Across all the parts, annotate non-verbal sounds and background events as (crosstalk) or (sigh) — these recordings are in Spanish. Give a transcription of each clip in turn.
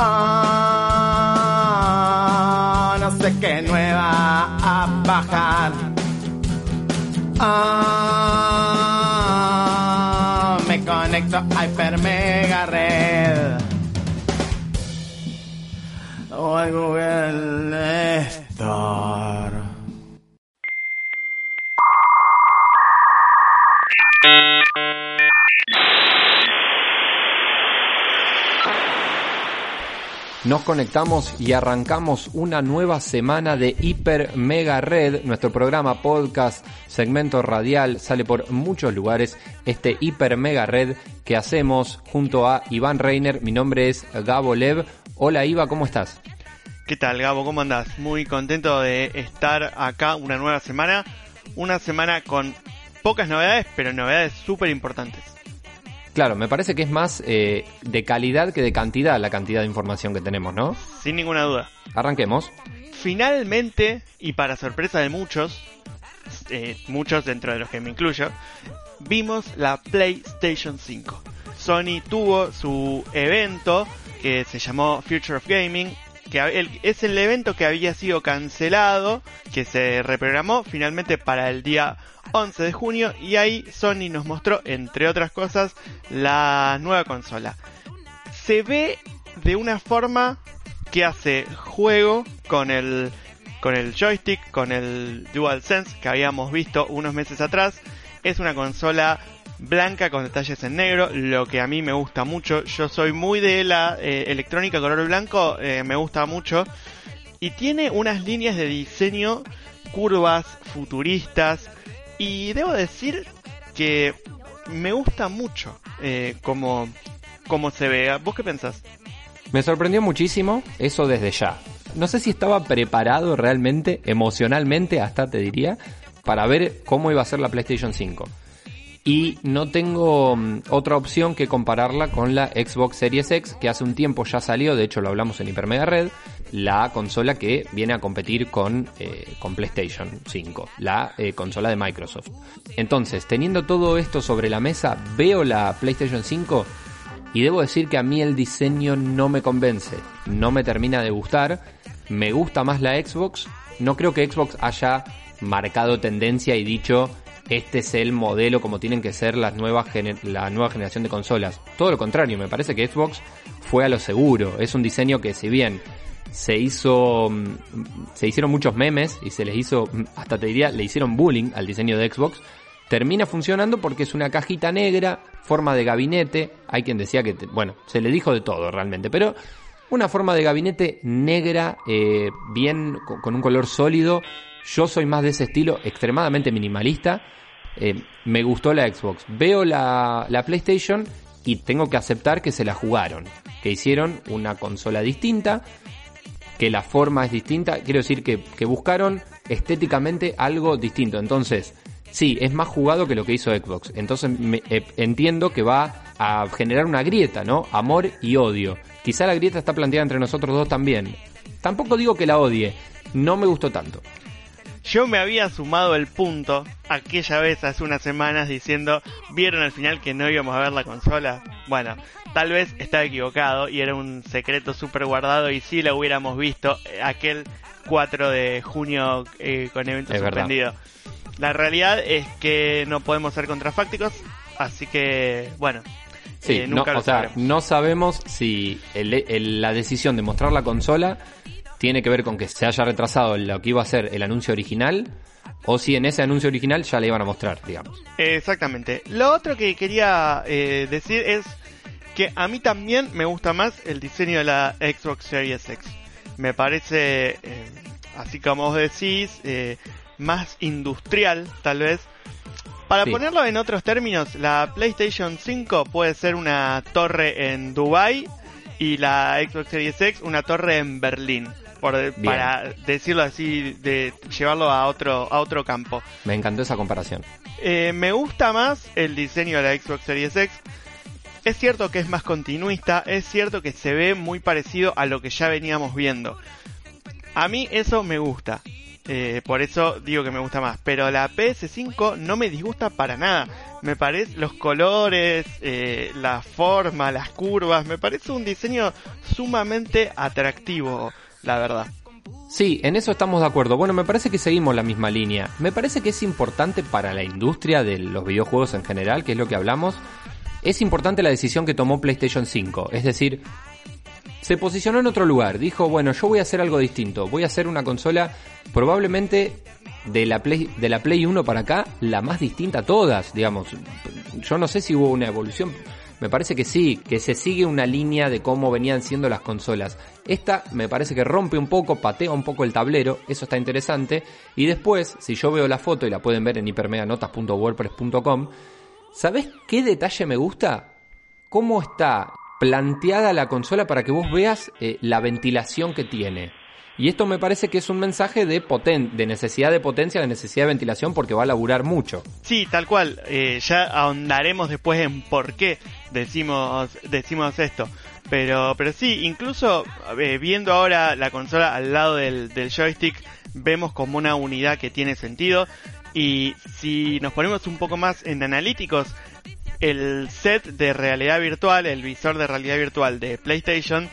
Ah, no sé qué nueva a bajar. Ah, me conecto a Hyper Mega Red. O al Google. Nos conectamos y arrancamos una nueva semana de Hiper Mega Red. Nuestro programa, podcast, segmento radial, sale por muchos lugares. Este Hiper Mega Red que hacemos junto a Iván Reiner. Mi nombre es Gabo Lev. Hola Iva, ¿cómo estás? ¿Qué tal Gabo? ¿Cómo andás? Muy contento de estar acá una nueva semana. Una semana con pocas novedades, pero novedades súper importantes. Claro, me parece que es más eh, de calidad que de cantidad la cantidad de información que tenemos, ¿no? Sin ninguna duda. Arranquemos. Finalmente, y para sorpresa de muchos, eh, muchos dentro de los que me incluyo, vimos la PlayStation 5. Sony tuvo su evento que se llamó Future of Gaming, que es el evento que había sido cancelado, que se reprogramó finalmente para el día 11 de junio y ahí Sony nos mostró, entre otras cosas, la nueva consola. Se ve de una forma que hace juego con el con el joystick, con el DualSense que habíamos visto unos meses atrás. Es una consola blanca con detalles en negro, lo que a mí me gusta mucho. Yo soy muy de la eh, electrónica color blanco, eh, me gusta mucho. Y tiene unas líneas de diseño curvas, futuristas, y debo decir que me gusta mucho eh, cómo, se ve. ¿Vos qué pensás? Me sorprendió muchísimo eso desde ya. No sé si estaba preparado realmente, emocionalmente hasta te diría, para ver cómo iba a ser la PlayStation 5 y no tengo mm, otra opción que compararla con la Xbox Series X, que hace un tiempo ya salió, de hecho lo hablamos en Hipermega Red, la consola que viene a competir con, eh, con PlayStation 5, la eh, consola de Microsoft. Entonces, teniendo todo esto sobre la mesa, veo la PlayStation 5 y debo decir que a mí el diseño no me convence, no me termina de gustar, me gusta más la Xbox, no creo que Xbox haya marcado tendencia y dicho este es el modelo como tienen que ser las nuevas la nueva generación de consolas. Todo lo contrario, me parece que Xbox fue a lo seguro. Es un diseño que si bien se hizo mm, se hicieron muchos memes y se les hizo mm, hasta te diría le hicieron bullying al diseño de Xbox termina funcionando porque es una cajita negra forma de gabinete hay quien decía que bueno se le dijo de todo realmente pero una forma de gabinete negra eh, bien con un color sólido yo soy más de ese estilo extremadamente minimalista eh, me gustó la Xbox. Veo la, PlayStation y tengo que aceptar que se la jugaron. Que hicieron una consola distinta, que la forma es distinta. Quiero decir que, buscaron estéticamente algo distinto. Entonces, sí, es más jugado que lo que hizo Xbox. Entonces eh, entiendo que va a generar una grieta, ¿no? Amor y odio. Quizá la grieta está planteada entre nosotros dos también. Tampoco digo que la odie. No me gustó tanto. Yo me había sumado el punto aquella vez hace unas semanas diciendo, ¿vieron al final que no íbamos a ver la consola? Bueno, tal vez estaba equivocado y era un secreto súper guardado y sí la hubiéramos visto aquel 4 de junio eh, con evento suspendido. La realidad es que no podemos ser contrafácticos, así que bueno, Sí, eh, no, lo o sea, no sabemos si el- el- la decisión de mostrar la consola tiene que ver con que se haya retrasado lo que iba a ser el anuncio original o si en ese anuncio original ya le iban a mostrar, digamos. Exactamente. Lo otro que quería eh, decir es que a mí también me gusta más el diseño de la Xbox Series X. Me parece, eh, así como vos decís, eh, más industrial, tal vez. Para Sí. ponerlo en otros términos, la PlayStation 5 puede ser una torre en Dubai y la Xbox Series X una torre en Berlín. Por, para decirlo así, de llevarlo a otro, a otro campo. Me encantó esa comparación. Eh, me gusta más el diseño de la Xbox Series X. Es cierto que es más continuista, es cierto que se ve muy parecido a lo que ya veníamos viendo. A mí eso me gusta, eh, por eso digo que me gusta más. Pero la PS5 no me disgusta para nada. Me parece los colores, eh, la forma, las curvas, me parece un diseño sumamente atractivo, la verdad. Sí, en eso estamos de acuerdo. Bueno, me parece que seguimos la misma línea. Me parece que es importante para la industria de los videojuegos en general, que es lo que hablamos, es importante la decisión que tomó PlayStation 5. Es decir, se posicionó en otro lugar. Dijo, bueno, yo voy a hacer algo distinto. Voy a hacer una consola probablemente de la Play, de la Play 1 para acá, la más distinta a todas, digamos. Yo no sé si hubo una evolución. Me parece que sí, que se sigue una línea de cómo venían siendo las consolas. Esta me parece que rompe un poco, patea un poco el tablero, eso está interesante. Y después, si yo veo la foto y la pueden ver en hipermeganotas.wordpress.com, ¿sabés qué detalle me gusta? ¿Cómo está planteada la consola para que vos veas eh, la ventilación que tiene? Y esto me parece que es un mensaje de, poten de necesidad de potencia, de necesidad de ventilación, porque va a laburar mucho. Sí, tal cual. Eh, ya ahondaremos después en por qué decimos, decimos esto. Pero, pero sí, incluso eh, viendo ahora la consola al lado del, del joystick, vemos como una unidad que tiene sentido. Y si nos ponemos un poco más en analíticos, el set de realidad virtual, el visor de realidad virtual de PlayStation,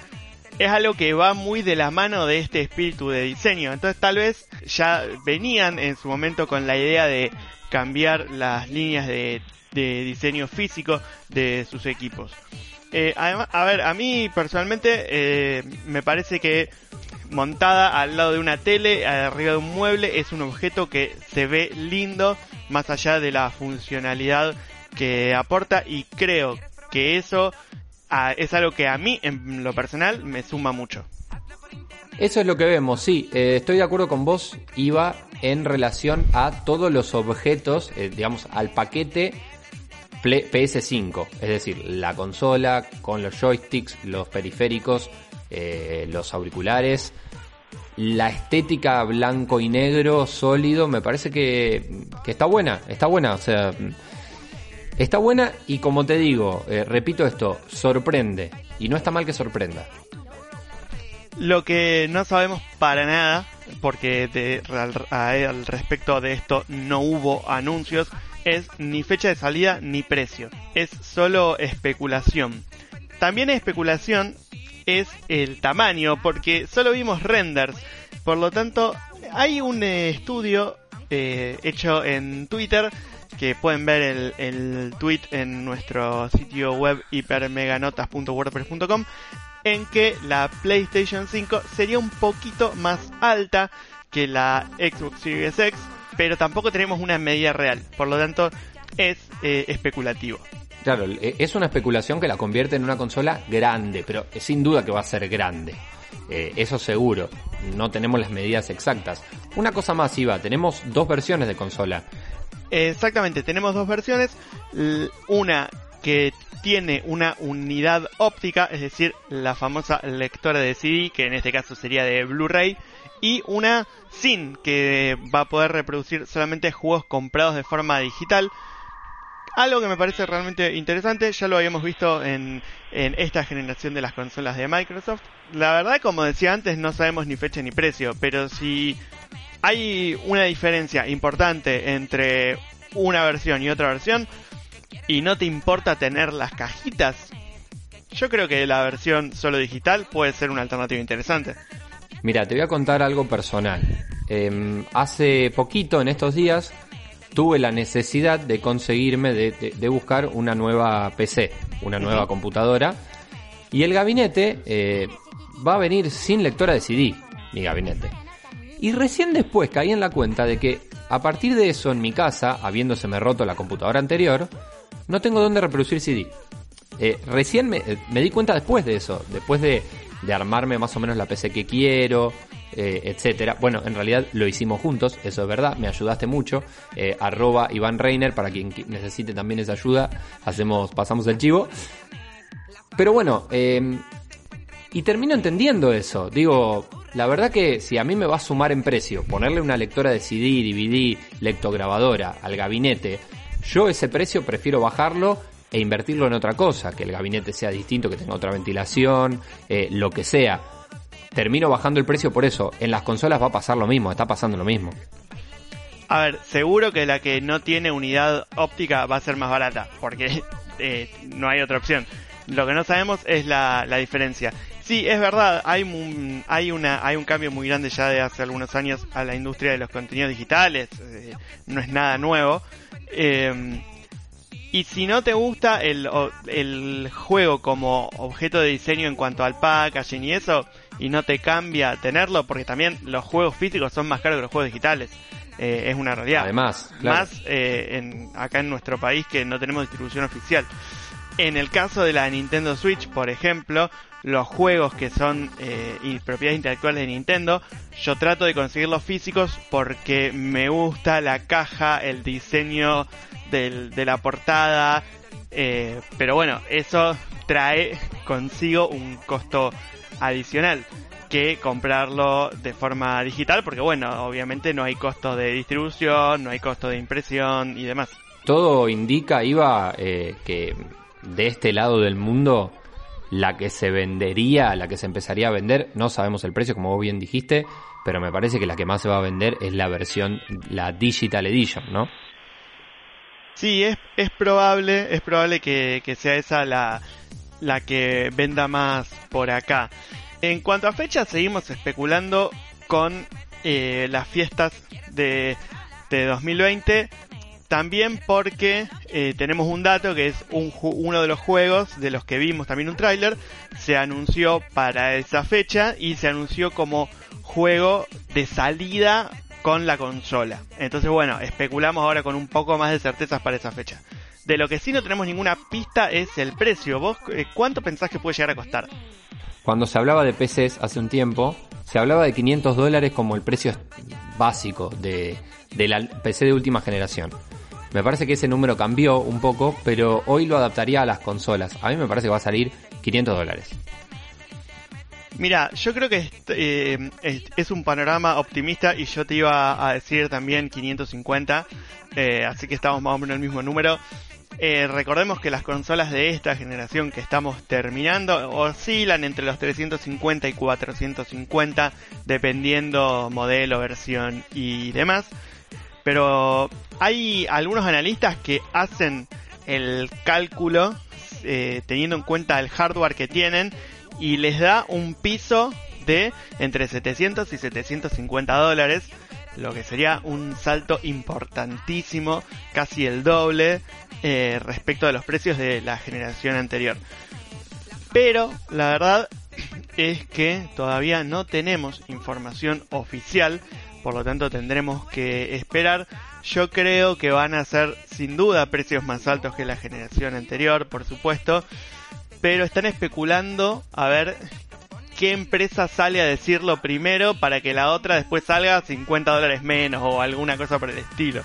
es algo que va muy de la mano de este espíritu de diseño. Entonces tal vez ya venían en su momento con la idea de cambiar las líneas de, diseño físico de sus equipos. Eh, además, a ver, a mí personalmente eh, me parece que montada al lado de una tele, arriba de un mueble, es un objeto que se ve lindo más allá de la funcionalidad que aporta y creo que eso es algo que a mí en lo personal me suma mucho. Eso es lo que vemos, sí. Eh, estoy de acuerdo con vos, Iva, en relación a todos los objetos, eh, digamos, al paquete Ple- PS5. Es decir, la consola con los joysticks, los periféricos, eh, los auriculares. La estética blanco y negro, sólido, me parece que, que está buena, está buena, o sea, está buena y como te digo, eh, repito esto, sorprende. Y no está mal que sorprenda. Lo que no sabemos para nada, porque al, al respecto de esto no hubo anuncios, es ni fecha de salida ni precio. Es solo especulación. También especulación es el tamaño, porque solo vimos renders. Por lo tanto, hay un estudio eh, hecho en Twitter que pueden ver el, el tweet en nuestro sitio web hipermeganotas.wordpress.com en que la PlayStation 5 sería un poquito más alta que la Xbox Series X, pero tampoco tenemos una medida real, por lo tanto es eh, especulativo. Claro, e- es una especulación que la convierte en una consola grande, pero sin duda que va a ser grande. Eh, eso seguro. No tenemos las medidas exactas. Una cosa más, Iva, tenemos dos versiones de consola. Exactamente, tenemos dos versiones, una que tiene una unidad óptica, es decir, la famosa lectora de CD, que en este caso sería de Blu-ray, y una SIN, que va a poder reproducir solamente juegos comprados de forma digital. Algo que me parece realmente interesante, ya lo habíamos visto en, en esta generación de las consolas de Microsoft. La verdad, como decía antes, no sabemos ni fecha ni precio, pero si hay una diferencia importante entre una versión y otra versión y no te importa tener las cajitas, yo creo que la versión solo digital puede ser una alternativa interesante. Mira, te voy a contar algo personal. Em, hace poquito, en estos días, tuve la necesidad de conseguirme, de, de- de buscar una nueva PC, una nueva computadora. Y el gabinete eh, va a venir sin lectora de CD, mi gabinete. Y recién después caí en la cuenta de que a partir de eso en mi casa, habiéndoseme roto la computadora anterior, no tengo dónde reproducir CD. Eh, recién me, eh, me di cuenta después de eso, después de, armarme más o menos la PC que quiero, eh, etcétera. Bueno, en realidad lo hicimos juntos, eso es verdad, me ayudaste mucho. Eh, arroba Iván Reiner, para quien qui- necesite también esa ayuda, hacemos, pasamos el chivo. Pero bueno, eh, y termino entendiendo eso. Digo, la verdad que si a mí me va a sumar en precio ponerle una lectora de CD, DVD, lectograbadora al gabinete, yo ese precio prefiero bajarlo e invertirlo en otra cosa, que el gabinete sea distinto, que tenga otra ventilación, eh, lo que sea. Termino bajando el precio por eso. En las consolas va a pasar lo mismo, está pasando lo mismo. A ver, seguro que la que no tiene unidad óptica va a ser más barata, porque eh, no hay otra opción. Lo que no sabemos es la, la diferencia. Sí, es verdad, hay un, hay, una, hay un cambio muy grande ya de hace algunos años a la industria de los contenidos digitales, eh, no es nada nuevo. Eh, y si no te gusta el, el juego como objeto de diseño en cuanto al packaging y eso, y no te cambia tenerlo, porque también los juegos físicos son más caros que los juegos digitales, eh, es una realidad. Además, claro. Más eh, en, acá en nuestro país que no tenemos distribución oficial. En el caso de la Nintendo Switch, por ejemplo, los juegos que son eh, propiedades intelectuales de Nintendo, yo trato de conseguirlos físicos porque me gusta la caja, el diseño de la portada, eh, pero bueno, eso trae consigo un costo adicional que comprarlo de forma digital porque bueno, obviamente no hay costo de distribución, no hay costo de impresión y demás. Todo indica, Iba, eh, que de este lado del mundo, la que se vendería, la que se empezaría a vender, no sabemos el precio, como vos bien dijiste, pero me parece que la que más se va a vender es la versión, la Digital Edition, ¿no? Sí, es, es probable, es probable que, que sea esa la, la que venda más por acá. En cuanto a fechas, seguimos especulando con eh, las fiestas de, de 2020. También porque eh, tenemos un dato que es un, uno de los juegos de los que vimos también un tráiler. Se anunció para esa fecha y se anunció como juego de salida con la consola. Entonces bueno, especulamos ahora con un poco más de certezas para esa fecha. De lo que sí no tenemos ninguna pista es el precio. ¿Vos eh, cuánto pensás que puede llegar a costar? Cuando se hablaba de PCs hace un tiempo, se hablaba de 500 dólares como el precio básico de, de la PC de última generación. Me parece que ese número cambió un poco, pero hoy lo adaptaría a las consolas. A mí me parece que va a salir 500 dólares. Mira, yo creo que eh, es, es un panorama optimista y yo te iba a decir también 550, eh, así que estamos más o menos en el mismo número. Eh, recordemos que las consolas de esta generación que estamos terminando oscilan entre los 350 y 450 dependiendo modelo, versión y demás. Pero hay algunos analistas que hacen el cálculo eh, teniendo en cuenta el hardware que tienen y les da un piso de entre 700 y 750 dólares, lo que sería un salto importantísimo, casi el doble eh, respecto a los precios de la generación anterior. Pero la verdad (clears throat) es que todavía no tenemos información oficial, por lo tanto tendremos que esperar. Yo creo que van a ser sin duda precios más altos que la generación anterior, por supuesto, pero están especulando a ver qué empresa sale a decirlo primero para que la otra después salga 50 dólares menos o alguna cosa por el estilo.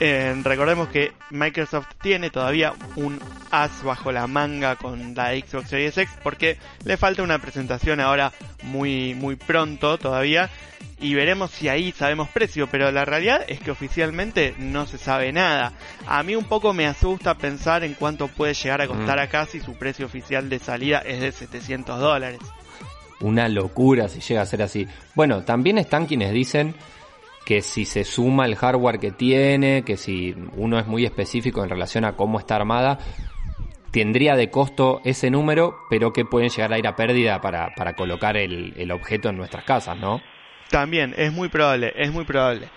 Eh, recordemos que Microsoft tiene todavía un as bajo la manga con la Xbox Series X porque le falta una presentación ahora muy muy pronto todavía y veremos si ahí sabemos precio, pero la realidad es que oficialmente no se sabe nada. A mí un poco me asusta pensar en cuánto puede llegar a costar Mm. acá si su precio oficial de salida es de 700 dólares. Una locura si llega a ser así. Bueno, también están quienes dicen que si se suma el hardware que tiene, que si uno es muy específico en relación a cómo está armada, tendría de costo ese número, pero que pueden llegar a ir a pérdida para, para colocar el, el objeto en nuestras casas, ¿no? También, es muy probable, es muy probable.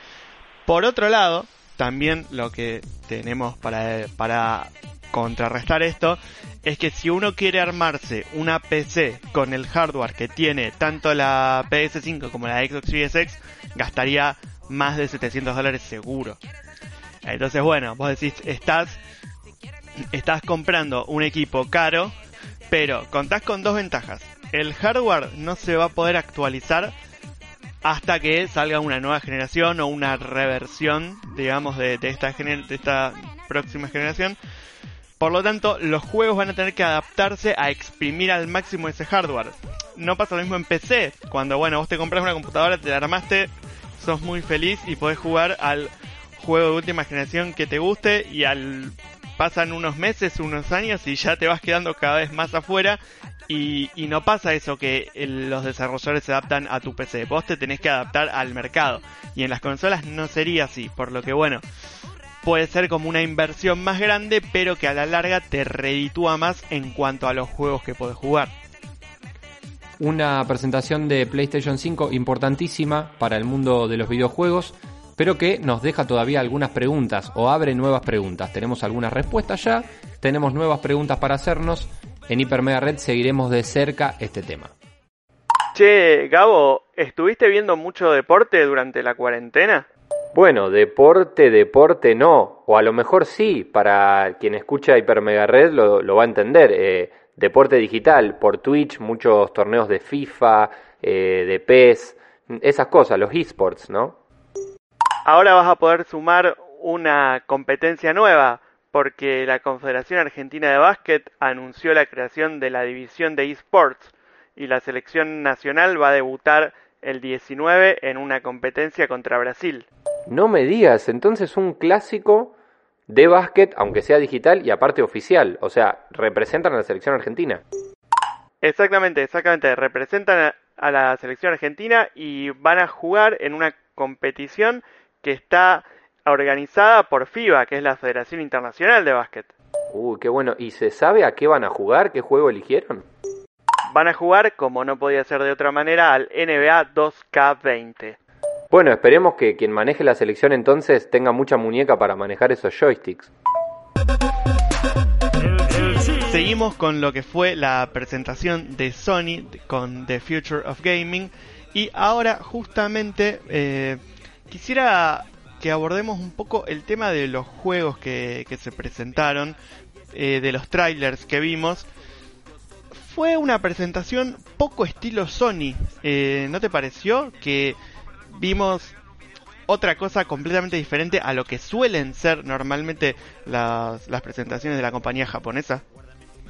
Por otro lado, también lo que tenemos para, para contrarrestar esto es que si uno quiere armarse una PC con el hardware que tiene tanto la PS5 como la Xbox Series X, gastaría más de 700 dólares seguro. Entonces, bueno, vos decís, estás, estás comprando un equipo caro, pero contás con dos ventajas. El hardware no se va a poder actualizar hasta que salga una nueva generación o una reversión, digamos, de, esta, de esta próxima generación. Por lo tanto, los juegos van a tener que adaptarse a exprimir al máximo ese hardware. No pasa lo mismo en PC, cuando bueno, vos te compras una computadora, te la armaste, sos muy feliz y podés jugar al juego de última generación que te guste y al pasan unos meses, unos años y ya te vas quedando cada vez más afuera y, no pasa eso que los desarrolladores se adaptan a tu PC, vos te tenés que adaptar al mercado y en las consolas no sería así, por lo que bueno, puede ser como una inversión más grande pero que a la larga te reditúa más en cuanto a los juegos que podés jugar. Una presentación de PlayStation 5 importantísima para el mundo de los videojuegos pero que nos deja todavía algunas preguntas o abre nuevas preguntas. Tenemos algunas respuestas ya, tenemos nuevas preguntas para hacernos. En Hipermega Red seguiremos de cerca este tema. Che, Gabo, ¿estuviste viendo mucho deporte durante la cuarentena? Bueno, deporte, deporte no, o a lo mejor sí, para quien escucha Hipermega Red lo, va a entender. Eh, deporte digital, por Twitch, muchos torneos de FIFA, eh, de PES, esas cosas, los esports, ¿no? Ahora vas a poder sumar una competencia nueva porque la Confederación Argentina de Básquet anunció la creación de la división de esports y la selección nacional va a debutar el 19 en una competencia contra Brasil. No me digas, entonces un clásico de básquet, aunque sea digital y aparte oficial, o sea, representan a la selección argentina. Exactamente, exactamente, representan a la selección argentina y van a jugar en una competición que está organizada por FIBA, que es la Federación Internacional de Básquet. Uy, qué bueno. ¿Y se sabe a qué van a jugar? ¿Qué juego eligieron? Van a jugar, como no podía ser de otra manera, al NBA 2K20. Bueno, esperemos que quien maneje la selección entonces tenga mucha muñeca para manejar esos joysticks. Seguimos con lo que fue la presentación de Sony con The Future of Gaming y ahora justamente eh, quisiera que abordemos un poco el tema de los juegos que, se presentaron, eh, de los trailers que vimos. Fue una presentación poco estilo Sony, eh, ¿no te pareció? Que vimos otra cosa completamente diferente a lo que suelen ser normalmente las, las presentaciones de la compañía japonesa.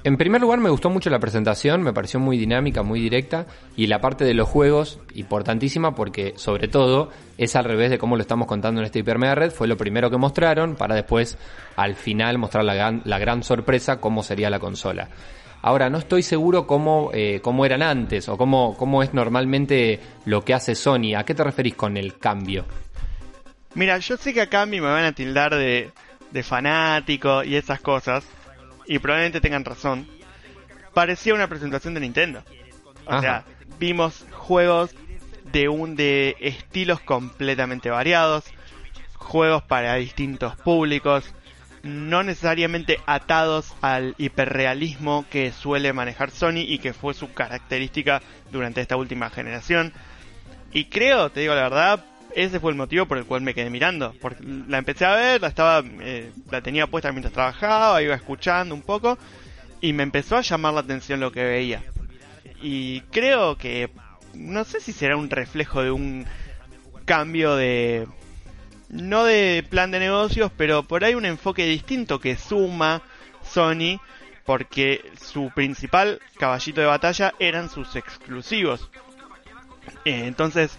En primer lugar me gustó mucho la presentación, me pareció muy dinámica, muy directa y la parte de los juegos importantísima porque sobre todo es al revés de cómo lo estamos contando en este Hyper Red, fue lo primero que mostraron para después al final mostrar la gran, la gran sorpresa cómo sería la consola. Ahora, no estoy seguro cómo, eh, cómo eran antes o cómo, cómo es normalmente lo que hace Sony. ¿A qué te referís con el cambio? Mira, yo sé que acá a mí me van a tildar de fanático y esas cosas, y probablemente tengan razón, parecía una presentación de Nintendo. O sea, vimos juegos de un de estilos completamente variados, juegos para distintos públicos, no necesariamente atados al hiperrealismo que suele manejar Sony y que fue su característica durante esta última generación. Y creo, te digo la verdad, ese fue el motivo por el cual me quedé mirando. Porque la empecé a ver, la estaba, eh, la tenía puesta mientras trabajaba, iba escuchando un poco y me empezó a llamar la atención lo que veía. Y creo que no sé si será un reflejo de un cambio de no de plan de negocios, pero por ahí un enfoque distinto que suma Sony porque su principal caballito de batalla eran sus exclusivos. Eh, entonces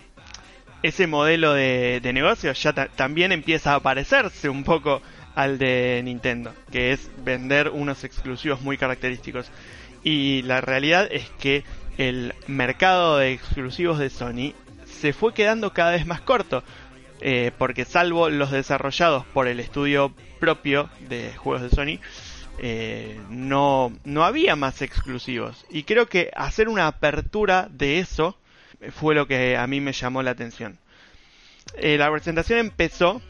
ese modelo de, de negocio ya también empieza a parecerse un poco al de Nintendo, que es vender unos exclusivos muy característicos. Y la realidad es que el mercado de exclusivos de Sony se fue quedando cada vez más corto, eh, porque salvo los desarrollados por el estudio propio de juegos de Sony, eh, no, no había más exclusivos. Y creo que hacer una apertura de eso fue lo que a mí me llamó la atención. Eh, la presentación empezó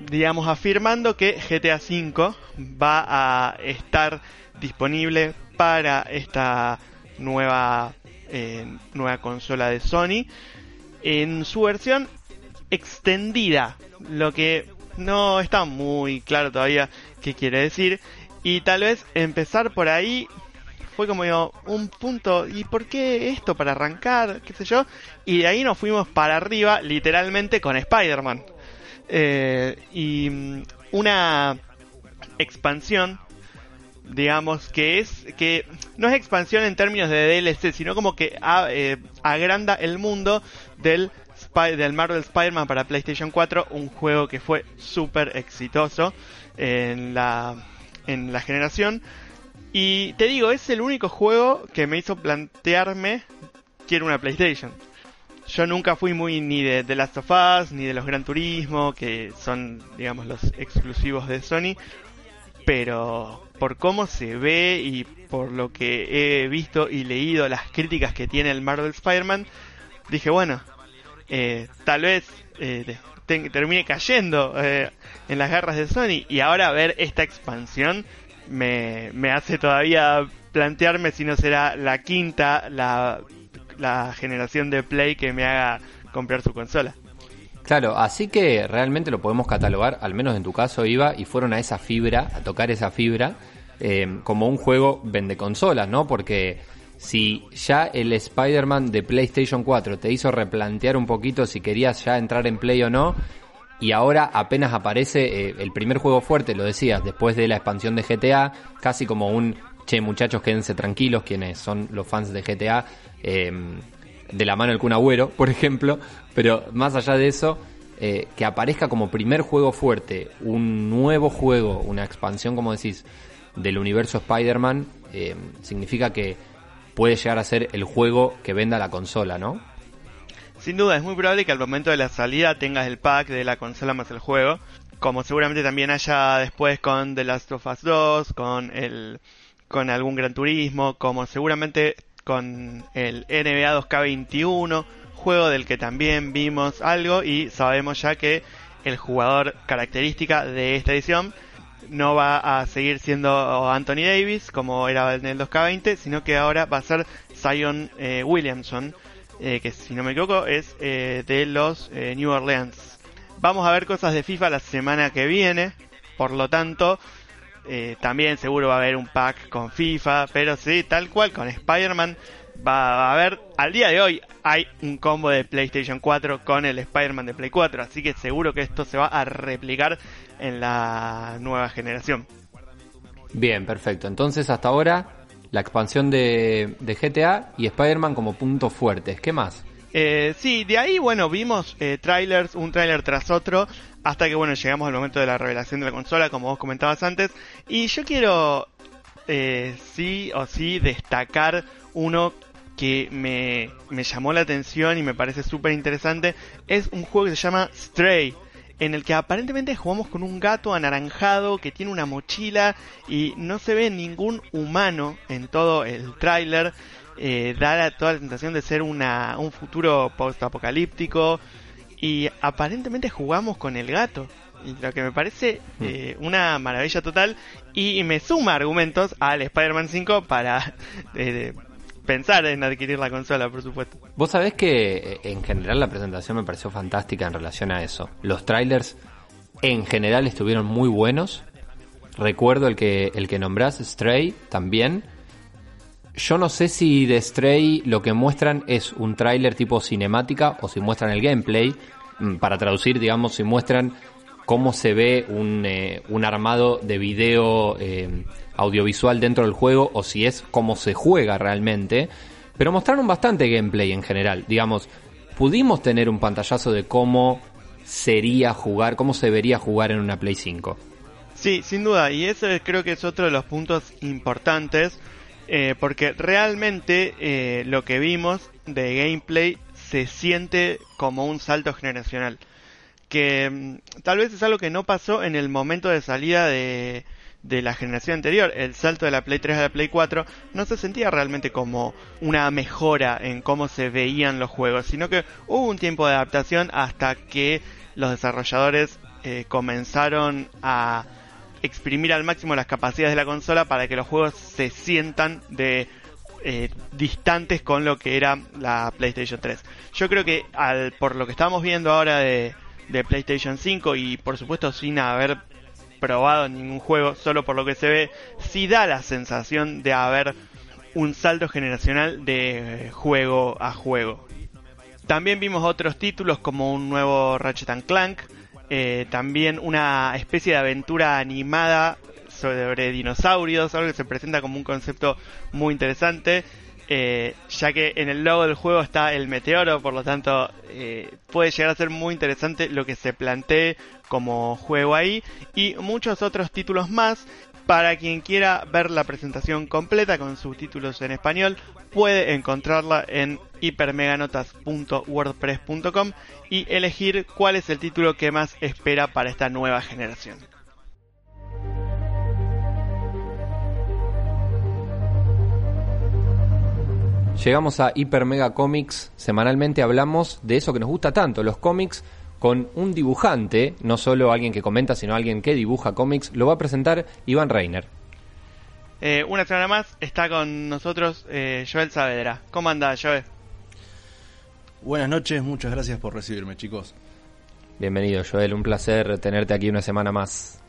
digamos, afirmando que GTA V va a estar disponible para esta nueva, eh, nueva consola de Sony en su versión extendida, lo que no está muy claro todavía qué quiere decir. Y tal vez empezar por ahí fue como digo, un punto, ¿y por qué esto para arrancar? ¿Qué sé yo? Y de ahí nos fuimos para arriba, literalmente con Spider-Man. Eh, y mm, una expansión, digamos, que es, que no es expansión en términos de DLC, sino como que eh, agranda el mundo del del Marvel Spider-Man para PlayStation 4, un juego que fue súper exitoso en la, en la generación. Y te digo, es el único juego que me hizo plantearme quiero una PlayStation. Yo nunca fui muy ni de The Last of Us, ni de los Gran Turismo, que son, digamos, los exclusivos de Sony. Pero por cómo se ve y por lo que he visto y leído las críticas que tiene el Marvel Spider-Man, dije, bueno, eh, tal vez eh, termine cayendo eh, en las garras de Sony. Y ahora ver esta expansión me, me hace todavía plantearme si no será la quinta, la, la generación de Play que me haga comprar su consola. Claro, así que realmente lo podemos catalogar, al menos en tu caso, Iba, y fueron a esa fibra, a tocar esa fibra, como un juego vende consolas, ¿no? Porque si ya el Spider-Man de PlayStation 4 te hizo replantear un poquito si querías ya entrar en Play o no, y ahora apenas aparece eh, el primer juego fuerte, lo decías, después de la expansión de GTA, casi como un, che muchachos, quédense tranquilos, quienes son los fans de GTA, em, de la mano del Kun Agüero, (laughs) por ejemplo, pero más allá de eso, eh, que aparezca como primer juego fuerte, un nuevo juego, una expansión, como decís, del universo Spider-Man, em, significa que puede llegar a ser el juego que venda la consola, ¿no? Sin duda, es muy probable que al momento de la salida tengas el pack de la consola más el juego, como seguramente también haya después con The Last of Us 2, con el con algún Gran Turismo, como seguramente con el NBA 2K21, juego del que también vimos algo y sabemos ya que el jugador característica de esta edición no va a seguir siendo Anthony Davis como era en el 2K20, sino que ahora va a ser Zion eh, Williamson, eh, que si no me equivoco es eh, de los New Orleans. Vamos a ver cosas de FIFA la semana que viene, por lo tanto, también seguro va a haber un pack con FIFA, pero sí, tal cual con Spider-Man va a haber, al día de hoy hay un combo de PlayStation 4 con el Spider-Man de Play 4, así que seguro que esto se va a replicar en la nueva generación. Bien, perfecto. Entonces hasta ahora la expansión de, GTA y Spider-Man como puntos fuertes. ¿Qué más? Eh, sí, de ahí, bueno, vimos eh, trailers, un trailer tras otro, hasta que, bueno, llegamos al momento de la revelación de la consola, como vos comentabas antes. Y yo quiero, eh, sí o sí, destacar uno que me, me llamó la atención y me parece súper interesante. Es un juego que se llama Stray en el que aparentemente jugamos con un gato anaranjado que tiene una mochila y no se ve ningún humano en todo el tráiler. Eh, da toda la tentación de ser una, un futuro post-apocalíptico y aparentemente jugamos con el gato. Lo que me parece hmm. eh, una maravilla total y me suma argumentos al Spider-Man 5 para (laughs) eh, pensar en adquirir la consola, por supuesto. Vos sabés que eh, en general la presentación me pareció fantástica en relación a eso. Los trailers en general estuvieron muy buenos. Recuerdo el que, el que nombrás, Stray, también. Yo no sé si de Stray lo que muestran es un tráiler tipo cinemática o si muestran el gameplay. Mm, para traducir, digamos, si muestran cómo se ve un, eh, un armado de video eh, audiovisual dentro del juego o si es cómo se juega realmente. Pero mostraron bastante gameplay en general. Digamos, pudimos tener un pantallazo de cómo sería jugar, cómo se vería jugar en una Play 5. Sí, sin duda, y ese creo que es otro de los puntos importantes, eh, porque realmente eh, lo que vimos de gameplay se siente como un salto generacional, que mm, tal vez es algo que no pasó en el momento de salida de, de la generación anterior, el salto de la Play 3 a la Play 4, no se sentía realmente como una mejora en cómo se veían los juegos, sino que hubo un tiempo de adaptación hasta que los desarrolladores eh, comenzaron a exprimir al máximo las capacidades de la consola para que los juegos se sientan de eh, distantes con lo que era la PlayStation 3. Yo creo que al, por lo que estamos viendo ahora de, de PlayStation 5 y por supuesto sin haber probado ningún juego, solo por lo que se ve, sí da la sensación de haber un salto generacional de juego a juego. También vimos otros títulos como un nuevo Ratchet Clank, eh, también una especie de aventura animada sobre dinosaurios, algo que se presenta como un concepto muy interesante. Eh, ya que en el logo del juego está el meteoro, por lo tanto eh, puede llegar a ser muy interesante lo que se plantee como juego ahí y muchos otros títulos más. Para quien quiera ver la presentación completa con subtítulos en español, puede encontrarla en hipermeganotas.wordpress.com y elegir cuál es el título que más espera para esta nueva generación. Llegamos a Hiper Mega Comics. Semanalmente hablamos de eso que nos gusta tanto, los cómics, con un dibujante, no solo alguien que comenta, sino alguien que dibuja cómics. Lo va a presentar Iván Reiner. Eh, una semana más está con nosotros eh, Joel Saavedra. ¿Cómo anda, Joel? Buenas noches, muchas gracias por recibirme, chicos. Bienvenido, Joel. Un placer tenerte aquí una semana más.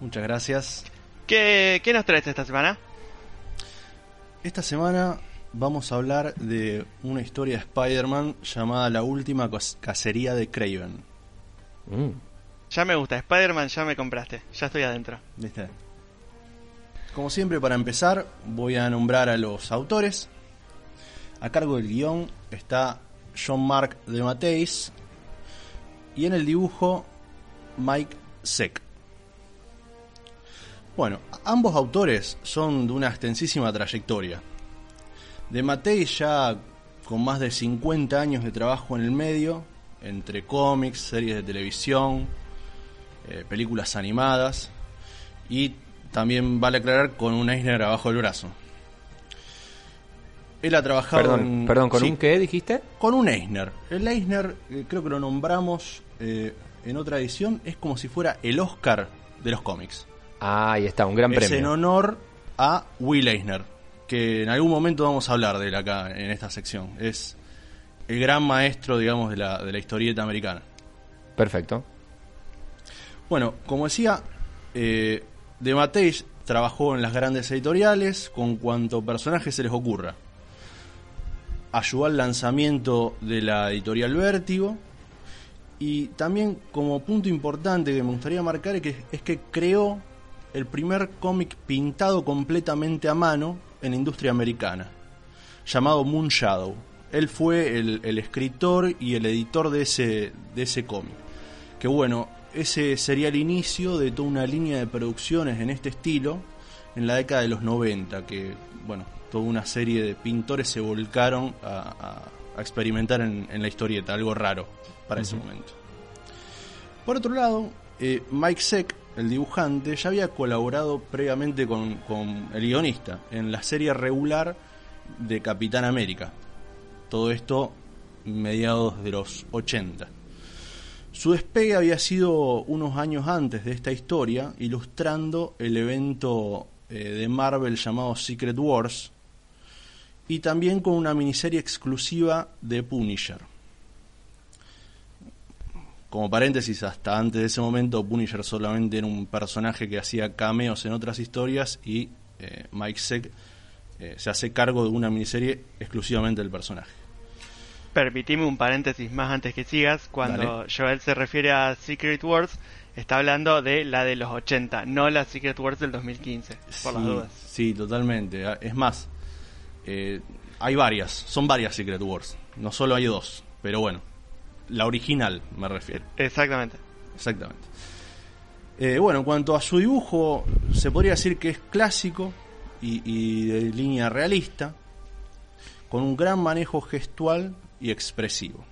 Muchas gracias. ¿Qué, qué nos traes esta semana? Esta semana vamos a hablar de una historia de Spider-Man llamada La última cacería de Craven. Mm. Ya me gusta, Spider-Man ya me compraste, ya estoy adentro. ¿Viste? Como siempre, para empezar, voy a nombrar a los autores. A cargo del guion está John Mark de Mateis y en el dibujo Mike Seck. Bueno, ambos autores son de una extensísima trayectoria. De Matei ya con más de 50 años de trabajo en el medio, entre cómics, series de televisión, eh, películas animadas y también vale aclarar con un Eisner abajo del brazo. Él ha trabajado perdón, perdón ¿con un qué dijiste? Con un Eisner. El Eisner, eh, creo que lo nombramos eh, en otra edición, es como si fuera el Oscar de los cómics. Ah, ahí está, un gran premio. Es en honor a Will Eisner, que en algún momento vamos a hablar de él acá en esta sección. Es el gran maestro, digamos, de la, de la historieta americana. Perfecto. Bueno, como decía, eh, De Matei trabajó en las grandes editoriales con cuanto personaje se les ocurra. Ayudó al lanzamiento de la editorial Vértigo. Y también como punto importante que me gustaría marcar es que, es que creó el primer cómic pintado completamente a mano en la industria americana, llamado Moon Shadow. Él fue el, escritor y el editor de ese, de ese cómic. Que bueno, ese sería el inicio de toda una línea de producciones en este estilo en la década de los 90, que bueno, toda una serie de pintores se volcaron a, experimentar en, la historieta, algo raro para ese momento. Por otro lado, eh, Mike Seck el dibujante, ya había colaborado previamente con, el guionista en la serie regular de Capitán América. Todo esto mediados de los 80. Su despegue había sido unos años antes de esta historia, ilustrando el evento eh, de Marvel llamado Secret Wars, y también con una miniserie exclusiva de Punisher. Como paréntesis, hasta antes de ese momento, Punisher solamente era un personaje que hacía cameos en otras historias y eh, Mike Seck eh, se hace cargo de una miniserie exclusivamente del personaje. Permitime un paréntesis más antes que sigas. Cuando Joel se refiere a Secret Wars, está hablando de la de los 80, no la Secret Wars del 2015, por las dudas. Sí, totalmente. Ah, es más, eh, hay varias, son varias Secret Wars, no solo hay dos, pero bueno. La original, me refiero. Exactamente. Exactamente. Eh, bueno, en cuanto a su dibujo, se podría decir que es clásico y, de línea realista, con un gran manejo gestual y expresivo.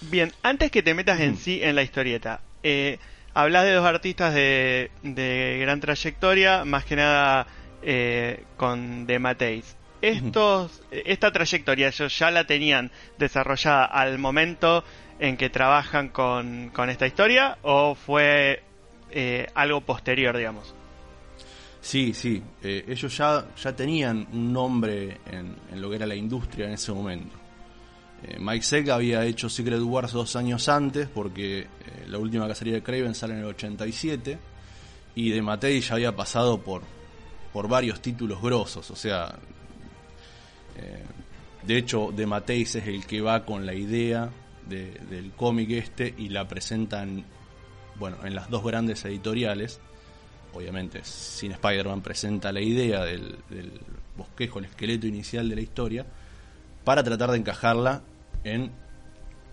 Bien, antes que te metas en sí en la historieta, eh, hablas de dos artistas de, gran trayectoria, más que nada eh, con De Mateis estos, esta trayectoria ellos ya la tenían desarrollada al momento en que trabajan con, con esta historia o fue eh, algo posterior, digamos? Sí, sí. Eh, ellos ya, ya tenían un nombre en, en, lo que era la industria en ese momento. Eh, Mike Seck había hecho Secret Wars dos años antes, porque la última cacería de Craven sale en el 87, y de Matei ya había pasado por, por varios títulos grosos. O sea, de hecho, de Mateis es el que va con la idea del cómic este y la presentan, bueno, en las dos grandes editoriales. Obviamente, sin Spider-Man presenta la idea del, bosquejo, el esqueleto inicial de la historia, para tratar de encajarla en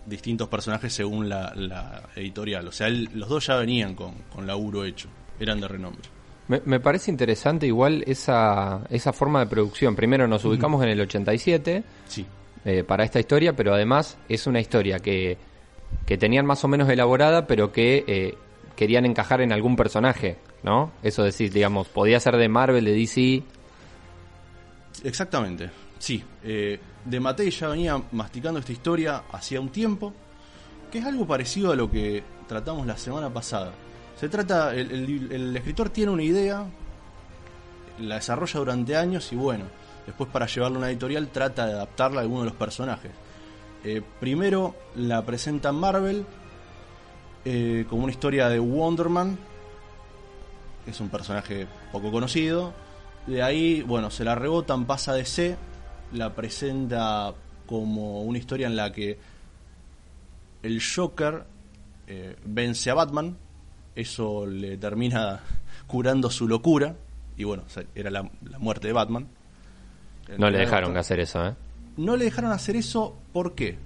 distintos personajes según la, editorial. O sea, los dos ya venían con, con laburo hecho, eran de renombre. Me, parece interesante igual esa, esa forma de producción. Primero nos ubicamos en el 87 sí. Eh, para esta historia, pero además es una historia que, que tenían más o menos elaborada, pero que eh, querían encajar en algún personaje, ¿no? Eso decir, digamos, podía ser de Marvel, de DC. Exactamente, sí. Eh, de Matei ya venía masticando esta historia hacía un tiempo, que es algo parecido a lo que tratamos la semana pasada se trata, el, escritor tiene una idea, la desarrolla durante años y bueno, después para llevarla a una editorial trata de adaptarla a alguno de los personajes. Eh, primero la presenta Marvel eh, como una historia de Wonderman, que es un personaje poco conocido. De ahí, bueno, se la rebotan, pasa de C, la presenta como una historia en la que el Joker eh, vence a Batman eso le termina curando su locura, y bueno, era la, muerte de Batman. No le dejaron hacer eso, ¿eh? No le dejaron hacer eso, ¿por qué?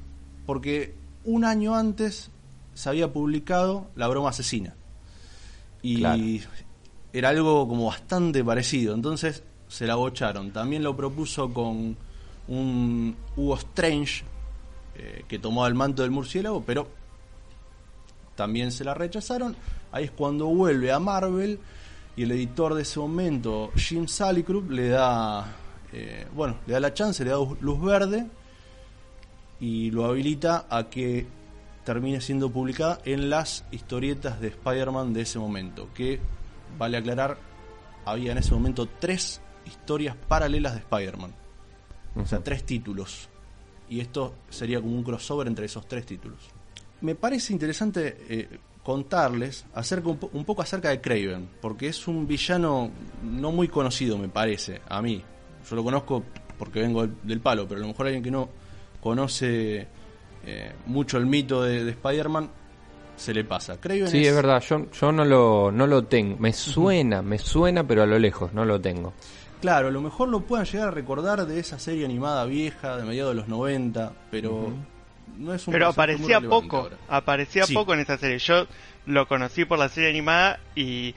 Porque un año antes se había publicado La broma asesina. Y era algo como bastante parecido, entonces se la bocharon. También lo propuso con un Hugo Strange, eh, que tomó el manto del murciélago, pero también se la rechazaron. Ahí es cuando vuelve a Marvel y el editor de ese momento, Jim Salicrup, le da, eh, bueno, le da la chance, le da luz verde y lo habilita a que termine siendo publicada en las historietas de Spider-Man de ese momento, que, vale aclarar, había en ese momento tres historias paralelas de Spider-Man. O sea, tres títulos. Y esto sería como un crossover entre esos tres títulos. Me parece interesante eh, contarles acerca un, poco acerca de Craven, porque es un villano no muy conocido, me parece, a mí. Yo lo conozco porque vengo del, palo, pero a lo mejor alguien que no conoce eh, mucho el mito de, Spider-Man se le pasa. Craven sí, es... verdad, yo, yo no, lo, no lo tengo. Me suena, me suena, pero a lo lejos, no lo tengo. Claro, a lo mejor lo puedan llegar a recordar de esa serie animada vieja de mediados de los 90, pero pero aparecía poco, aparecía poco en esta serie. Yo lo conocí por la serie animada y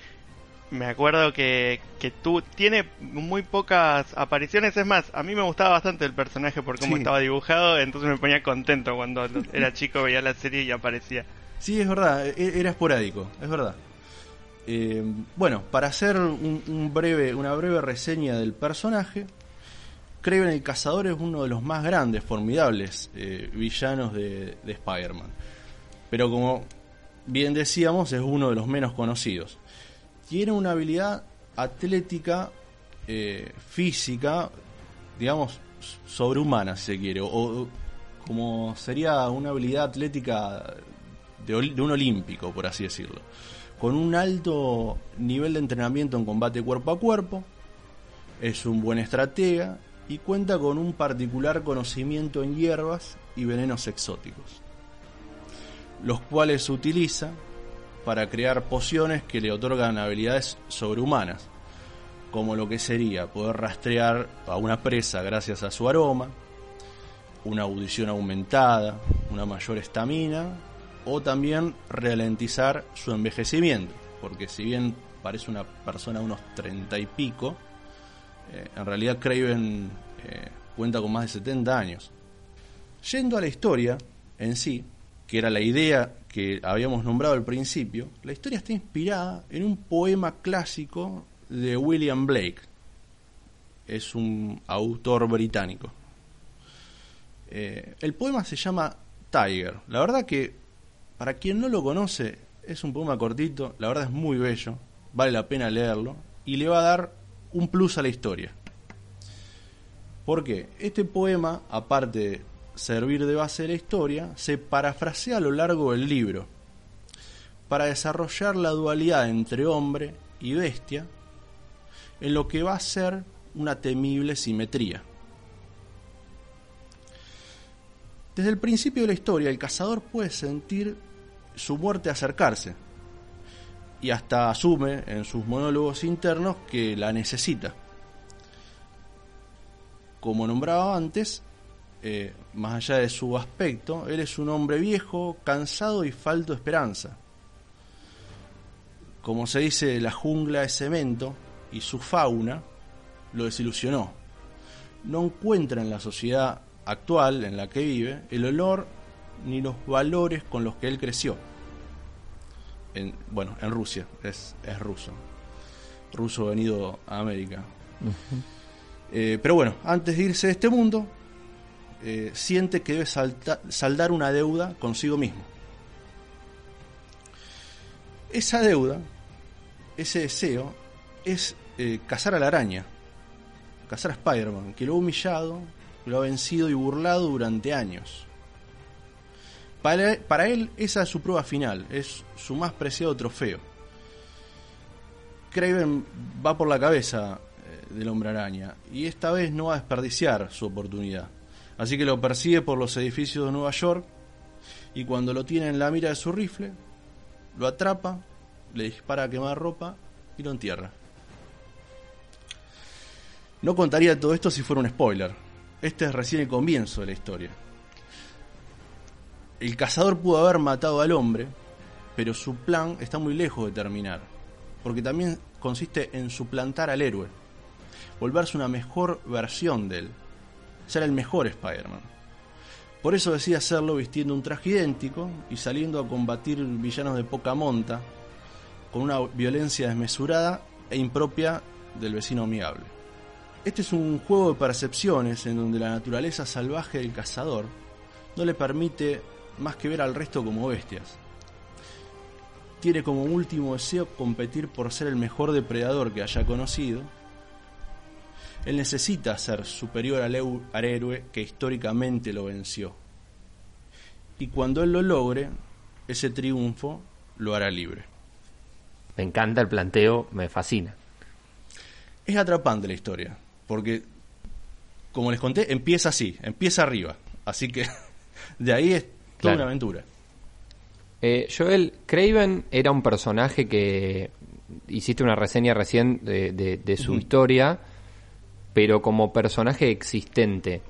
me acuerdo que, que tú tiene muy pocas apariciones. Es más, a mí me gustaba bastante el personaje por cómo estaba dibujado, entonces me ponía contento cuando era chico, veía la serie y aparecía. Sí, es verdad, e-, era esporádico, es verdad. Eh, bueno, para hacer un breve, una breve reseña del personaje, Kraven el Cazador es uno de los más grandes, formidables eh, villanos de, Spider-Man. Pero como bien decíamos, es uno de los menos conocidos. Tiene una habilidad atlética, eh, física, digamos, sobrehumana, si se quiere, o, como sería una habilidad atlética de, de, un olímpico, por así decirlo. Con un alto nivel de entrenamiento en combate cuerpo a cuerpo, es un buen estratega y cuenta con un particular conocimiento en hierbas y venenos exóticos, los cuales utiliza para crear pociones que le otorgan habilidades sobrehumanas, como lo que sería poder rastrear a una presa gracias a su aroma, una audición aumentada, una mayor estamina o también ralentizar su envejecimiento, porque si bien parece una persona de unos treinta y pico, eh, en realidad Craven eh, cuenta con más de 70 años. Yendo a la historia en sí, que era la idea que habíamos nombrado al principio, la historia está inspirada en un poema clásico de William Blake. Es un autor británico. Eh, el poema se llama Tiger. La verdad que, para quien no lo conoce, es un poema cortito, la verdad es muy bello, vale la pena leerlo, y le va a dar un plus a la historia. ¿Por qué? Este poema, aparte de servir de base de la historia, se parafrasea a lo largo del libro, para desarrollar la dualidad entre hombre y bestia, en lo que va a ser una temible simetría. Desde el principio de la historia, el cazador puede sentir su muerte acercarse y hasta asume en sus monólogos internos que la necesita. Como nombraba antes, eh, más allá de su aspecto, él es un hombre viejo, cansado y falto de esperanza. Como se dice, la jungla es cemento y su fauna lo desilusionó. No encuentra en la sociedad actual en la que vive el olor ni los valores con los que él creció. En, bueno, en Rusia, es, es ruso. Ruso venido a América. Eh, pero bueno, antes de irse de este mundo, eh, siente que debe saldar una deuda consigo mismo. Esa deuda, ese deseo, es eh, cazar a la araña, cazar a Spider-Man, que lo ha humillado, lo ha vencido y burlado durante años. Para, él esa es su prueba final, es su más preciado trofeo. Craven va por la cabeza eh, del hombre araña y esta vez no va a desperdiciar su oportunidad. Así que lo persigue por los edificios de Nueva York y cuando lo tiene en la mira de su rifle, lo atrapa, le dispara a quemar ropa y lo entierra. No contaría todo esto si fuera un spoiler. Este es recién el comienzo de la historia. El cazador pudo haber matado al hombre, pero su plan está muy lejos de terminar, porque también consiste en suplantar al héroe, volverse una mejor versión de él, ser el mejor Spider-Man. Por eso decide hacerlo vistiendo un traje idéntico y saliendo a combatir villanos de poca monta, con una violencia desmesurada e impropia del vecino amigable. Este es un juego de percepciones en donde la naturaleza salvaje del cazador no le permite más que ver al resto como bestias. Tiene como último deseo competir por ser el mejor depredador que haya conocido él necesita ser superior al, héroe que históricamente lo venció. Y cuando él lo logre, ese triunfo lo hará libre. Me encanta el planteo, me fascina. Es atrapante la historia, porque, como les conté, empieza así, empieza arriba. Así que (laughs) de ahí es toda una aventura. Eh, Joel, Craven era un personaje que hiciste una reseña recién de, su historia pero como personaje existente.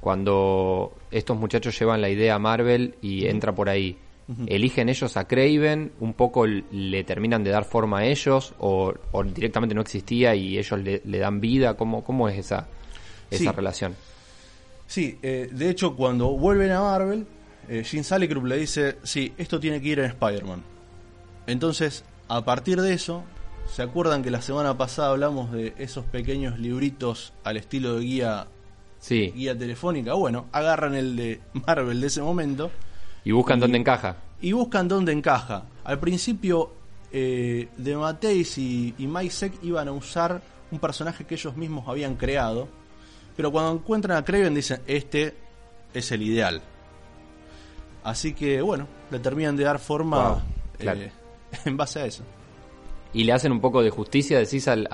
Cuando estos muchachos llevan la idea a Marvel y entra por ahí, ¿eligen ellos a Craven? ¿Un poco le terminan de dar forma a ellos? ¿O, directamente no existía y ellos le, dan vida? ¿Cómo, cómo es esa, esa relación? Sí, eh, de hecho, cuando vuelven a Marvel, eh, Jim Salicrup le dice: Sí, esto tiene que ir en Spider-Man. Entonces, a partir de eso, ¿Se acuerdan que la semana pasada hablamos de esos pequeños libritos al estilo de guía, sí. guía telefónica? Bueno, agarran el de Marvel de ese momento. Y buscan dónde encaja. Y buscan dónde encaja. Al principio, eh, de Mateis y, y iban a usar un personaje que ellos mismos habían creado. Pero cuando encuentran a Craven dicen, este es el ideal. Así que, bueno, le terminan de dar forma eh, (laughs) en base a eso y le hacen un poco de justicia, decís, al,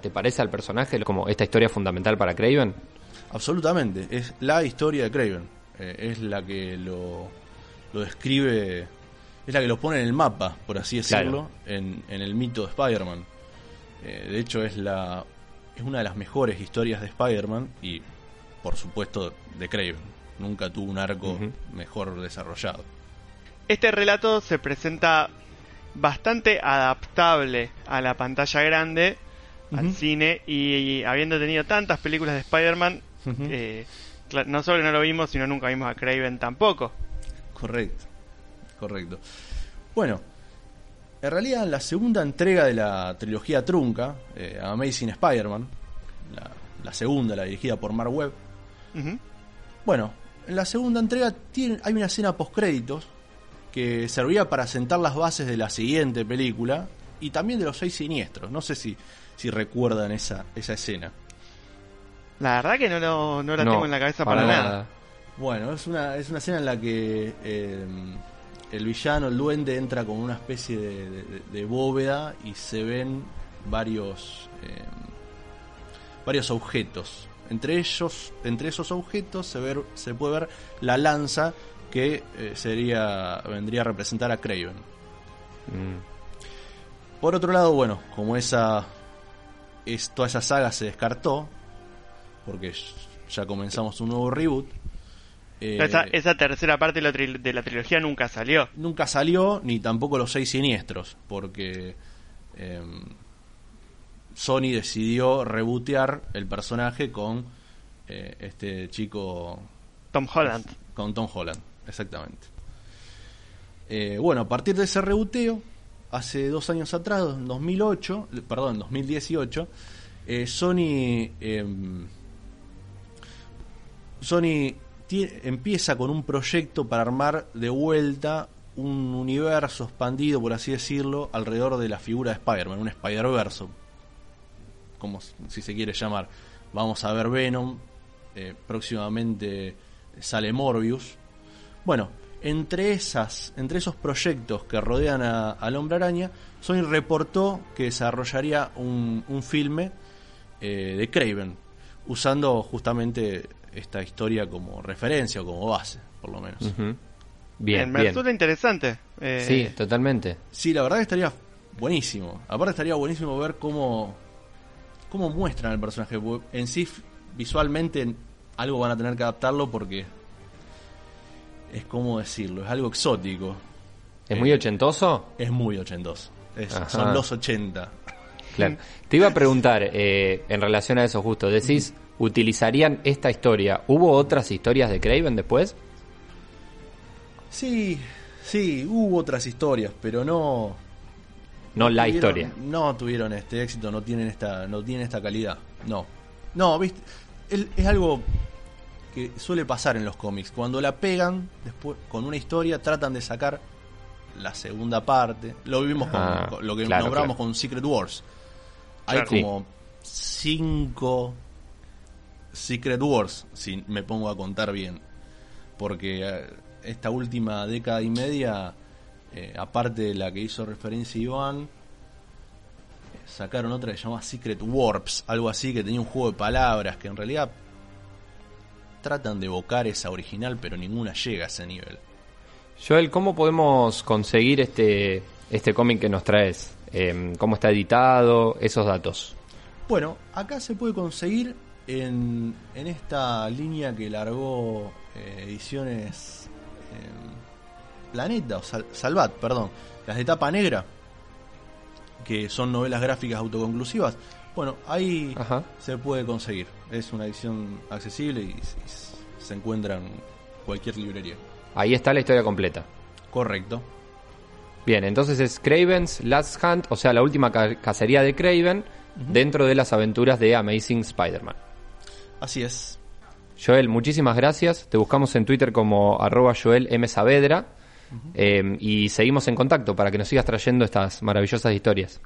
¿te parece al personaje como esta historia fundamental para Craven? Absolutamente, es la historia de Craven, eh, es la que lo, lo, describe, es la que lo pone en el mapa, por así decirlo, en, en, el mito de Spider-Man. Eh, de hecho, es, la, es una de las mejores historias de Spider-Man y, por supuesto, de Craven. Nunca tuvo un arco mejor desarrollado. Este relato se presenta bastante adaptable a la pantalla grande, al cine, y, habiendo tenido tantas películas de Spider-Man, eh, no solo que no lo vimos, sino nunca vimos a Craven tampoco. Correcto, correcto. Bueno, en realidad la segunda entrega de la trilogía trunca, eh, Amazing Spider-Man, la, segunda, la dirigida por Mark Webb, bueno, en la segunda entrega tiene, hay una escena post créditos que servía para sentar las bases de la siguiente película y también de los seis siniestros. No sé si, si recuerdan esa, esa escena. La verdad que no, lo- no la No, tengo en la cabeza para, nada. Bueno, es una, es una escena en la que eh, el villano, el duende, entra con una especie de, de- de bóveda y se ven varios eh, varios objetos. Entre ellos, entre esos objetos se, ver, se puede ver la lanza que eh, sería vendría a representar a Craven. Mm. Por otro lado, bueno, como esa es, toda esa saga se descartó, porque ya comenzamos un nuevo reboot. Eh, Esa, esa tercera parte de la, de la trilogía nunca salió. nunca salió, ni tampoco los seis siniestros, porque eh, Sony decidió rebotear el personaje con eh, este chico, Tom Holland. con Tom Holland, exactamente. Eh, bueno, a partir de ese rebuteo, hace dos años atrás, en 2008, eh, perdón, en 2018, eh, Sony em, Sony empieza con un proyecto para armar de vuelta un universo expandido, por así decirlo, alrededor de la figura de Spider-Man, un Spider-Verso, como si se quiere llamar. Vamos a ver Venom, eh, próximamente sale Morbius. Bueno, entre esas, entre esos proyectos que rodean a- al Hombre Araña, Sony reportó que desarrollaría un, un filme eh, de Craven, usando justamente esta historia como referencia o como base, por lo menos. Ujú. Bien, me bien. resulta interesante. Eh, Sí, totalmente. Sí, la verdad que estaría buenísimo. Aparte estaría buenísimo ver cómo, cómo muestran el personaje. En sí, visualmente, algo van a tener que adaptarlo porque es como decirlo, es algo exótico. ¿Es Eh, muy ochentoso? Es muy ochentoso. Es- son los 80. Claro. Te iba a preguntar, eh, en relación a eso justo, decís, ¿utilizarían esta historia? ¿Hubo otras historias de Craven después? Sí, sí, hubo otras historias, pero no... No la tuvieron- historia. No tuvieron este éxito, no tienen esta, no tienen esta calidad. No. No, viste, es, es algo que suele pasar en los cómics. Cuando la pegan, después con una historia, tratan de sacar la segunda parte. Lo vivimos con, Ah, con lo que claro, nombramos claro. con Secret Wars. Hay Claro. como cinco Secret Wars, si me pongo a contar bien. Porque eh, esta última década y media, eh, aparte de la que hizo referencia Iván, sacaron otra que se llama Secret Warps, algo así, que tenía un juego de palabras que en realidad tratan de evocar esa original, pero ninguna llega a ese nivel. Joel, ¿cómo podemos conseguir este, este cómic que nos traes? Em, ¿Cómo está editado? Esos datos. Bueno, acá se puede conseguir en, en esta línea que largó eh, Ediciones eh, Planeta, o Sal- Salvat, perdón, las de tapa negra, que son novelas gráficas autoconclusivas. Bueno, ahí Ajá. se puede conseguir. Es una edición accesible y, y se encuentra en cualquier librería. Ahí está la historia completa. Correcto. Bien, entonces es Craven's Last Hunt, o sea, la última ca- cacería de Craven dentro de las aventuras de Amazing Spider-Man. Así es. Joel, muchísimas gracias. Te buscamos en Twitter como arroba Joel M. Saavedra. Eh, y seguimos en contacto para que nos sigas trayendo estas maravillosas historias.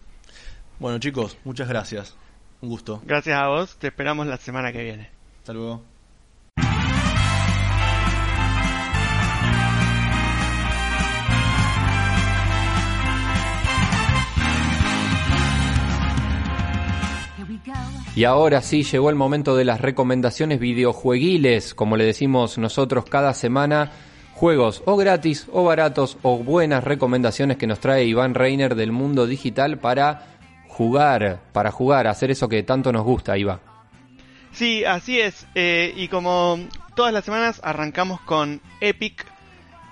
Bueno chicos, muchas gracias. Un gusto. Gracias a vos, te esperamos la semana que viene. Hasta luego. Y ahora sí llegó el momento de las recomendaciones videojueguiles, como le decimos nosotros cada semana, juegos o gratis o baratos o buenas recomendaciones que nos trae Iván Reiner del mundo digital para jugar, para jugar, hacer eso que tanto nos gusta, Iván. Sí, así es. eh, y como todas las semanas arrancamos con Epic.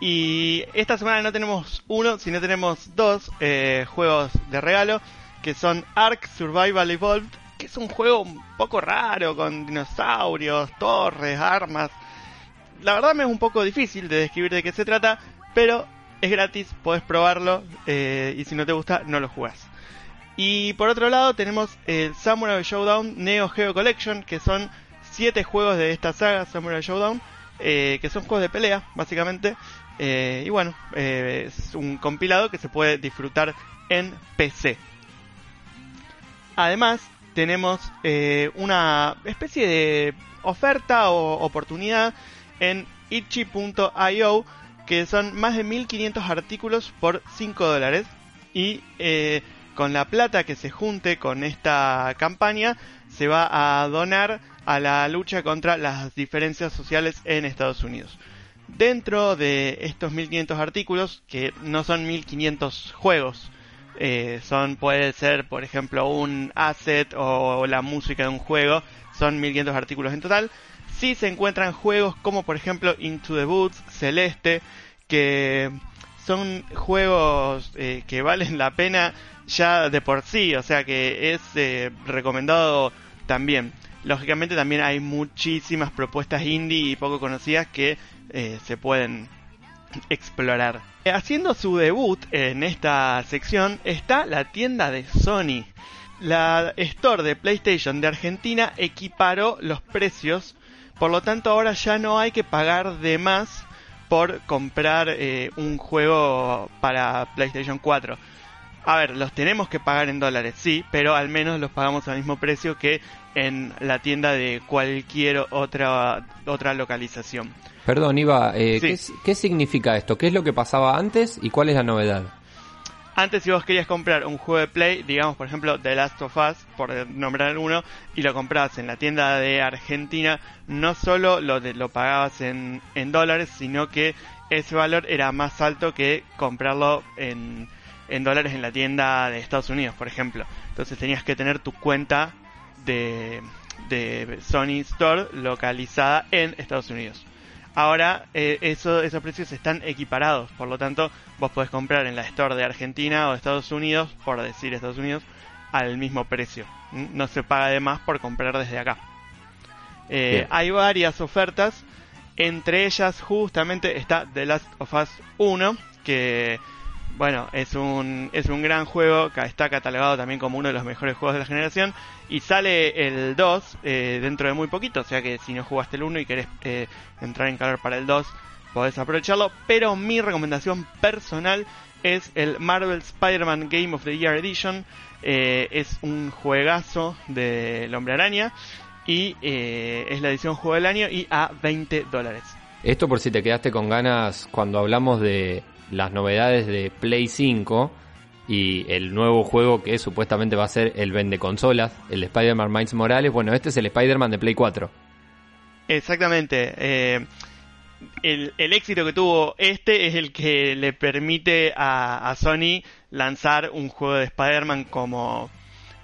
Y esta semana no tenemos uno, sino tenemos dos eh, juegos de regalo. Que son Ark Survival Evolved. Que es un juego un poco raro con dinosaurios, torres, armas. La verdad me es un poco difícil de describir de qué se trata. Pero es gratis, podés probarlo. eh, y si no te gusta, no lo jugás. Y por otro lado tenemos el Samurai Showdown Neo Geo Collection, que son 7 juegos de esta saga Samurai Showdown, eh, que son juegos de pelea, básicamente. Eh, y bueno, es un compilado que se puede disfrutar en PC. Además, tenemos eh, una especie de oferta o oportunidad en itchy.io que son más de 1500 artículos por 5 dólares y eh, con la plata que se junte con esta campaña se va a donar a la lucha contra las diferencias sociales en Estados Unidos. Dentro de estos 1500 artículos, que no son 1500 juegos, eh, son puede ser por ejemplo un asset o la música de un juego, son 1500 artículos en total. Sí se encuentran juegos como por ejemplo Into the Woods, Celeste, que son juegos eh, que valen la pena ya de por sí, o sea que es eh, recomendado también. Lógicamente también hay muchísimas propuestas indie y poco conocidas que se pueden explorar. Haciendo su debut en esta sección está la tienda de Sony. La store de PlayStation de Argentina equiparó los precios, por lo tanto ahora ya no hay que pagar de más por comprar eh, un juego para PlayStation 4. A ver, los tenemos que pagar en dólares, sí, pero al menos los pagamos al mismo precio que en la tienda de cualquier otra otra localización. Perdón, Iva, eh, Sí. ¿qué, es- qué significa esto? ¿Qué es lo que pasaba antes y cuál es la novedad? Antes si vos querías comprar un juego de Play, digamos por ejemplo The Last of Us, por nombrar uno, y lo comprabas en la tienda de Argentina, no solo lo, de- lo pagabas en, en dólares, sino que ese valor era más alto que comprarlo en, en dólares en la tienda de Estados Unidos, por ejemplo. Entonces tenías que tener tu cuenta de, de Sony Store localizada en Estados Unidos. Ahora eh, eso, esos precios están equiparados, por lo tanto vos podés comprar en la store de Argentina o de Estados Unidos, por decir Estados Unidos, al mismo precio. ¿m? No se paga de más por comprar desde acá. Eh, hay varias ofertas, entre ellas justamente está The Last of Us 1, que bueno, es un, es un gran juego, está catalogado también como uno de los mejores juegos de la generación, y sale el 2 eh, dentro de muy poquito, o sea que si no jugaste el 1 y querés eh, entrar en calor para el 2, podés aprovecharlo, pero mi recomendación personal es el Marvel Spider-Man Game of the Year Edition, eh, es un juegazo del Hombre Araña, y eh, es la edición juego del año y a 20 dólares. Esto por si te quedaste con ganas cuando hablamos de las novedades de Play 5 y el nuevo juego que supuestamente va a ser el vende consolas, el Spider-Man Miles Morales. Bueno, este es el Spider-Man de Play 4. Exactamente. eh, el, el éxito que tuvo este es el que le permite a, a Sony lanzar un juego de Spider-Man como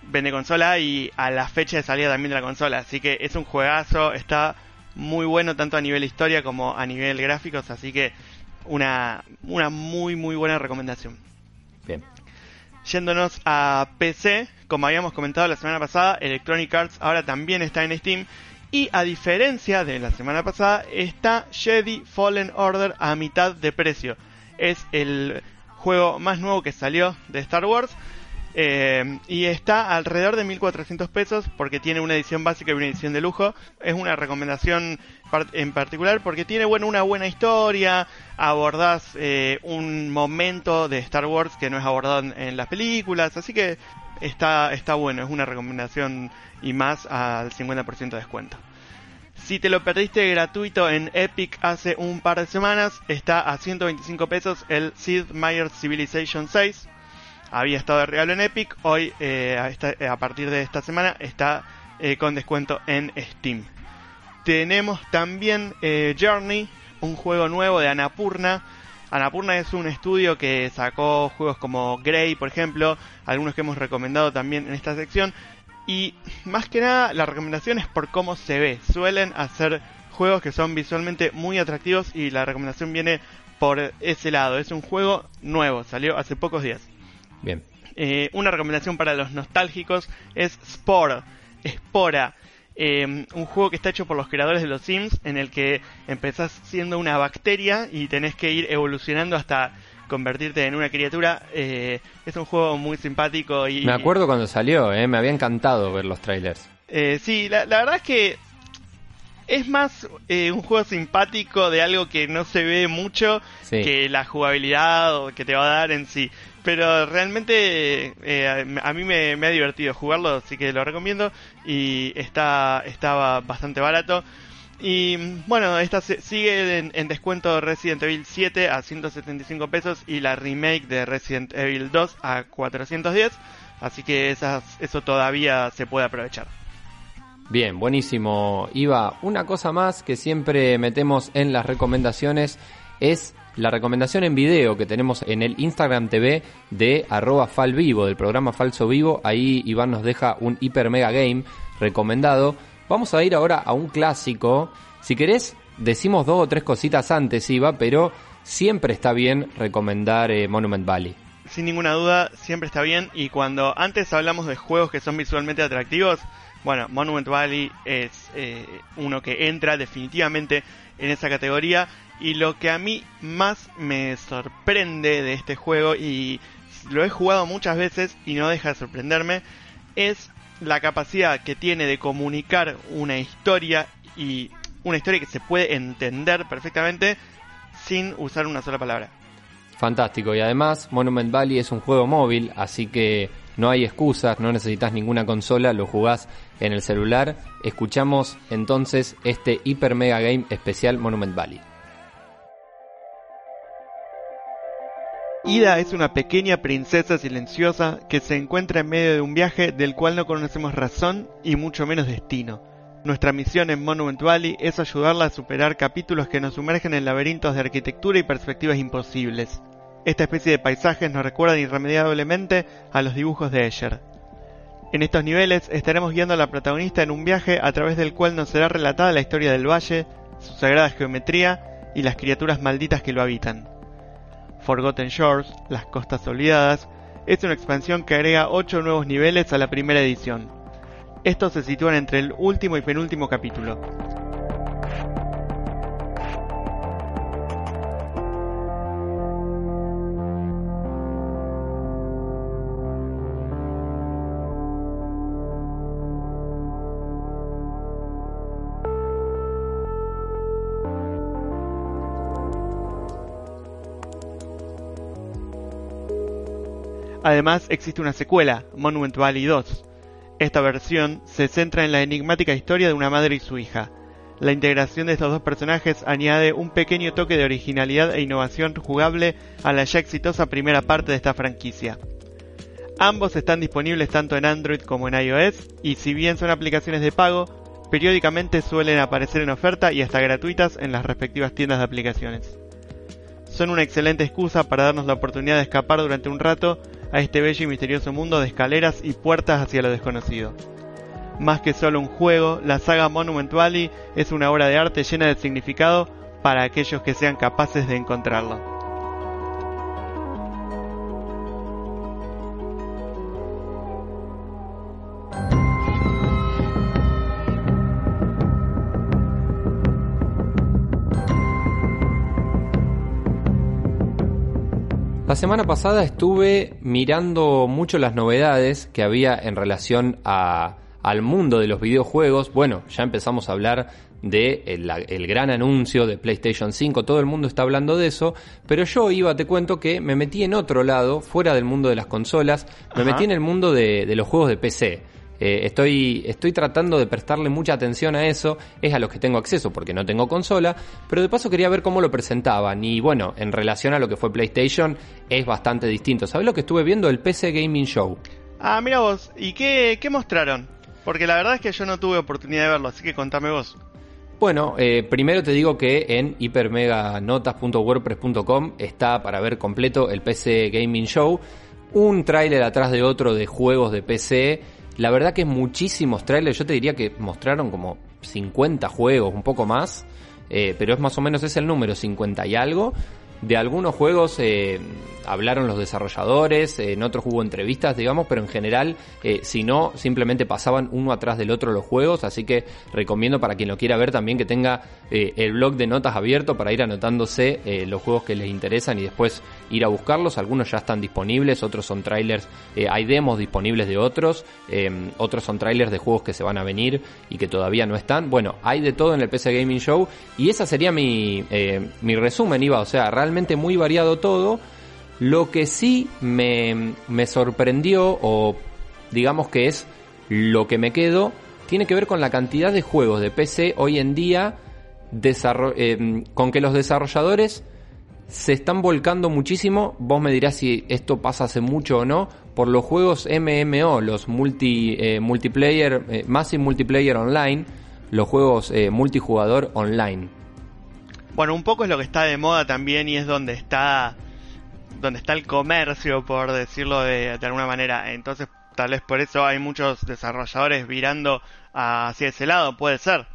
vende consola y a la fecha de salida también de la consola. Así que es un juegazo, está muy bueno tanto a nivel historia como a nivel gráficos, así que una, una muy muy buena recomendación. Bien. Yéndonos a PC, como habíamos comentado la semana pasada, Electronic Arts ahora también está en Steam. Y a diferencia de la semana pasada, está Jedi Fallen Order a mitad de precio. Es el juego más nuevo que salió de Star Wars. Eh, y está alrededor de 1400 pesos porque tiene una edición básica y una edición de lujo. Es una recomendación en particular porque tiene bueno, una buena historia. Abordás eh, un momento de Star Wars que no es abordado en, en las películas. Así que está, está bueno. Es una recomendación y más al 50% de descuento. Si te lo perdiste gratuito en Epic hace un par de semanas, está a 125 pesos el Sid Meier's Civilization 6. Había estado de regalo en Epic, hoy eh, a, esta- a partir de esta semana está eh, con descuento en Steam. Tenemos también eh, Journey, un juego nuevo de Anapurna. Anapurna es un estudio que sacó juegos como Grey, por ejemplo, algunos que hemos recomendado también en esta sección. Y más que nada, la recomendación es por cómo se ve. Suelen hacer juegos que son visualmente muy atractivos y la recomendación viene por ese lado. Es un juego nuevo, salió hace pocos días. Bien. Eh, una recomendación para los nostálgicos es Spore, Spora. Eh, un juego que está hecho por los creadores de los Sims, en el que empezás siendo una bacteria y tenés que ir evolucionando hasta convertirte en una criatura. Eh, es un juego muy simpático y... Me acuerdo cuando salió, eh, me había encantado ver los trailers. Eh, sí, la, la verdad es que Es más eh, un juego simpático de algo que no se ve mucho Sí. que la jugabilidad o que te va a dar en sí. Pero realmente eh, a mí me, ha divertido jugarlo, así que lo recomiendo. Y está estaba bastante barato. Y bueno, esta sigue en, en descuento Resident Evil 7 a 175 pesos y la remake de Resident Evil 2 a 410. Así que eso todavía se puede aprovechar. Bien, buenísimo. Iba, una cosa más que siempre metemos en las recomendaciones es la recomendación en video que tenemos en el Instagram TV de arroba falvivo, del programa Falso Vivo. Ahí Iván nos deja un Hyper Mega Game recomendado. Vamos a ir ahora a un clásico. Si querés, decimos dos o tres cositas antes, Iva, pero siempre está bien recomendar eh, Monument Valley. sin ninguna duda siempre está bien y cuando antes hablamos de juegos que son visualmente atractivos, bueno, Monument Valley es eh, uno que entra definitivamente en esa categoría y lo que a mí más me sorprende de este juego y lo he jugado muchas veces y no deja de sorprenderme es la capacidad que tiene de comunicar una historia y una historia que se puede entender perfectamente sin usar una sola palabra. Fantástico, y además Monument Valley es un juego móvil, así que no hay excusas, no necesitas ninguna consola, lo jugás en el celular. Escuchamos entonces este Hyper Mega Game especial Monument Valley. Ida es una pequeña princesa silenciosa que se encuentra en medio de un viaje del cual no conocemos razón y mucho menos destino. Nuestra misión en Monument Valley es ayudarla a superar capítulos que nos sumergen en laberintos de arquitectura y perspectivas imposibles. Esta especie de paisajes nos recuerdan irremediablemente a los dibujos de Escher. En estos niveles estaremos guiando a la protagonista en un viaje a través del cual nos será relatada la historia del valle, su sagrada geometría y las criaturas malditas que lo habitan. Forgotten Shores, las costas olvidadas, es una expansión que agrega 8 nuevos niveles a la primera edición. Estos se sitúan entre el último y penúltimo capítulo. Además existe una secuela, Monument Valley 2. Esta versión se centra en la enigmática historia de una madre y su hija. La integración de estos dos personajes añade un pequeño toque de originalidad e innovación jugable a la ya exitosa primera parte de esta franquicia. Ambos están disponibles tanto en Android como en iOS y si bien son aplicaciones de pago, periódicamente suelen aparecer en oferta y hasta gratuitas en las respectivas tiendas de aplicaciones. Son una excelente excusa para darnos la oportunidad de escapar durante un rato a este bello y misterioso mundo de escaleras y puertas hacia lo desconocido. Más que solo un juego, la saga Monument Valley es una obra de arte llena de significado para aquellos que sean capaces de encontrarlo. La semana pasada estuve mirando mucho las novedades que había en relación a, al mundo de los videojuegos. Bueno, ya empezamos a hablar de el, el gran anuncio de PlayStation 5, todo el mundo está hablando de eso, pero yo iba, te cuento que me metí en otro lado, fuera del mundo de las consolas, me Ajá. metí en el mundo de, de los juegos de PC. Eh, estoy, estoy tratando de prestarle mucha atención a eso, es a los que tengo acceso porque no tengo consola, pero de paso quería ver cómo lo presentaban y bueno, en relación a lo que fue PlayStation es bastante distinto. ¿Sabes lo que estuve viendo? El PC Gaming Show. Ah, mira vos, ¿y qué, qué mostraron? Porque la verdad es que yo no tuve oportunidad de verlo, así que contame vos. Bueno, eh, primero te digo que en hipermeganotas.wordpress.com está para ver completo el PC Gaming Show. Un tráiler atrás de otro de juegos de PC. La verdad que muchísimos trailers. Yo te diría que mostraron como 50 juegos, un poco más. eh, pero es más o menos ese el número, 50 y algo. De algunos juegos eh, hablaron los desarrolladores, en otros hubo entrevistas, digamos, pero en general, eh, si no, simplemente pasaban uno atrás del otro los juegos, así que recomiendo para quien lo quiera ver también que tenga eh, el blog de notas abierto para ir anotándose los juegos que les interesan y después ir a buscarlos. Algunos ya están disponibles, otros son trailers, hay demos disponibles de otros, otros son trailers de juegos que se van a venir y que todavía no están. Bueno, hay de todo en el PC Gaming Show y esa sería mi, mi resumen, Iba, o sea, realmente muy variado todo. Lo que sí me, sorprendió, o digamos que es lo que me quedo, tiene que ver con la cantidad de juegos de PC hoy en día, eh, con que los desarrolladores se están volcando muchísimo. Vos me dirás si esto pasa hace mucho o no. Por los juegos MMO, los multi, eh, multiplayer, eh, Massive Multiplayer Online, los juegos multijugador online. Bueno, un poco es lo que está de moda también y es donde está donde está el comercio, por decirlo de, alguna manera. Entonces, tal vez por eso hay muchos desarrolladores virando hacia ese lado, puede ser.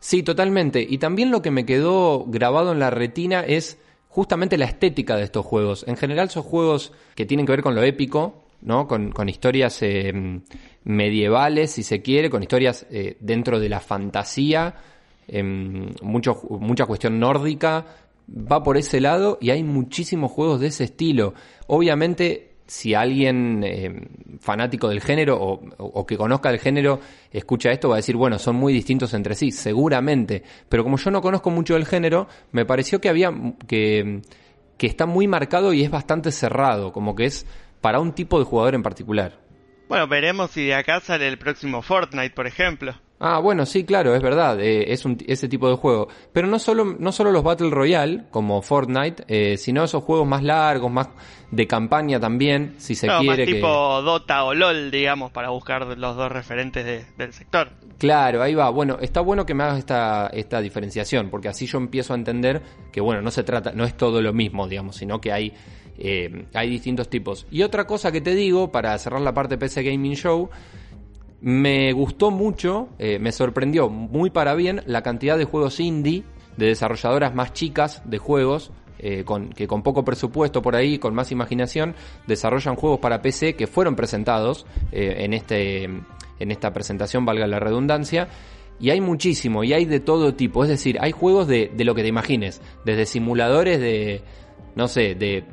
Sí, totalmente. Y también lo que me quedó grabado en la retina es justamente la estética de estos juegos. En general son juegos que tienen que ver con lo épico, ¿no? Con, historias eh, medievales, si se quiere, con historias eh, dentro de la fantasía mucho, mucha cuestión nórdica, va por ese lado y hay muchísimos juegos de ese estilo. Obviamente, si alguien em, fanático del género o, que conozca el género escucha esto, va a decir, bueno, son muy distintos entre sí, seguramente. Pero como yo no conozco mucho del género, me pareció que había que, que está muy marcado y es bastante cerrado, como que es para un tipo de jugador en particular. Bueno, veremos si de acá sale el próximo Fortnite, por ejemplo. Ah, bueno, sí, claro, es verdad, eh, es un, ese tipo de juego. Pero no solo, no solo los Battle Royale, como Fortnite, eh, sino esos juegos más largos, más de campaña también, si se quiere. Más tipo Dota o LOL, digamos, para buscar los dos referentes del sector. Claro, ahí va. Bueno, está bueno que me hagas esta, esta diferenciación, porque así yo empiezo a entender que, bueno, no se trata, no es todo lo mismo, digamos, sino que hay, eh, hay distintos tipos. Y otra cosa que te digo, para cerrar la parte PC Gaming Show, me gustó mucho, eh, me sorprendió muy para bien la cantidad de juegos indie, de desarrolladoras más chicas de juegos, eh, con, que con poco presupuesto por ahí, con más imaginación, desarrollan juegos para PC que fueron presentados eh, en, este, en esta presentación, valga la redundancia. Y hay muchísimo, y hay de todo tipo. Es decir, hay juegos de, de lo que te imagines. Desde simuladores de, no sé, de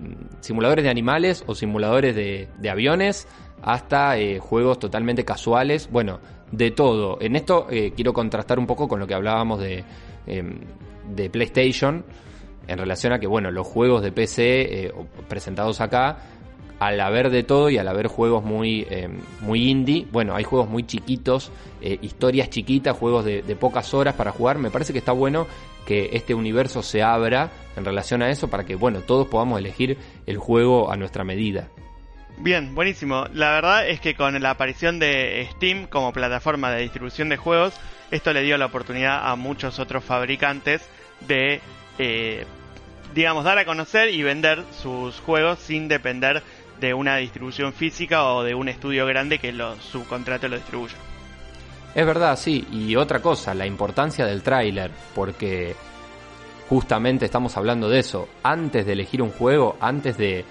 simuladores de animales o simuladores de, de aviones hasta eh, juegos totalmente casuales, bueno, de todo. En esto eh, quiero contrastar un poco con lo que hablábamos de, em, de PlayStation, en relación a que, bueno, los juegos de PC eh, presentados acá, al haber de todo y al haber juegos muy, em, muy indie, bueno, hay juegos muy chiquitos, historias chiquitas, juegos de pocas horas para jugar, me parece que está bueno que este universo se abra en relación a eso para que, bueno, todos podamos elegir el juego a nuestra medida. Bien, buenísimo. La verdad es que con la aparición de Steam como plataforma de distribución de juegos, esto le dio la oportunidad a muchos otros fabricantes de, eh, digamos, dar a conocer y vender sus juegos sin depender de una distribución física o de un estudio grande que lo subcontrate lo distribuya. Es verdad, sí. Y otra cosa, la importancia del tráiler, porque justamente estamos hablando de eso. Antes de elegir un juego, antes de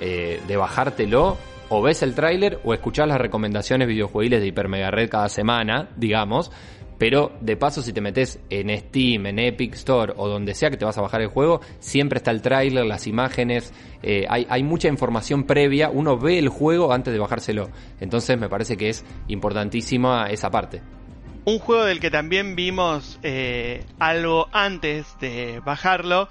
eh, de bajártelo, o ves el tráiler o escuchás las recomendaciones videojuegiles de Hyper Mega Red cada semana, digamos. Pero de paso, si te metes en Steam, en Epic Store o donde sea que te vas a bajar el juego, siempre está el tráiler, las imágenes, eh, hay, hay, mucha información previa, uno ve el juego antes de bajárselo. Entonces me parece que es importantísima esa parte. Un juego del que también vimos eh, algo antes de bajarlo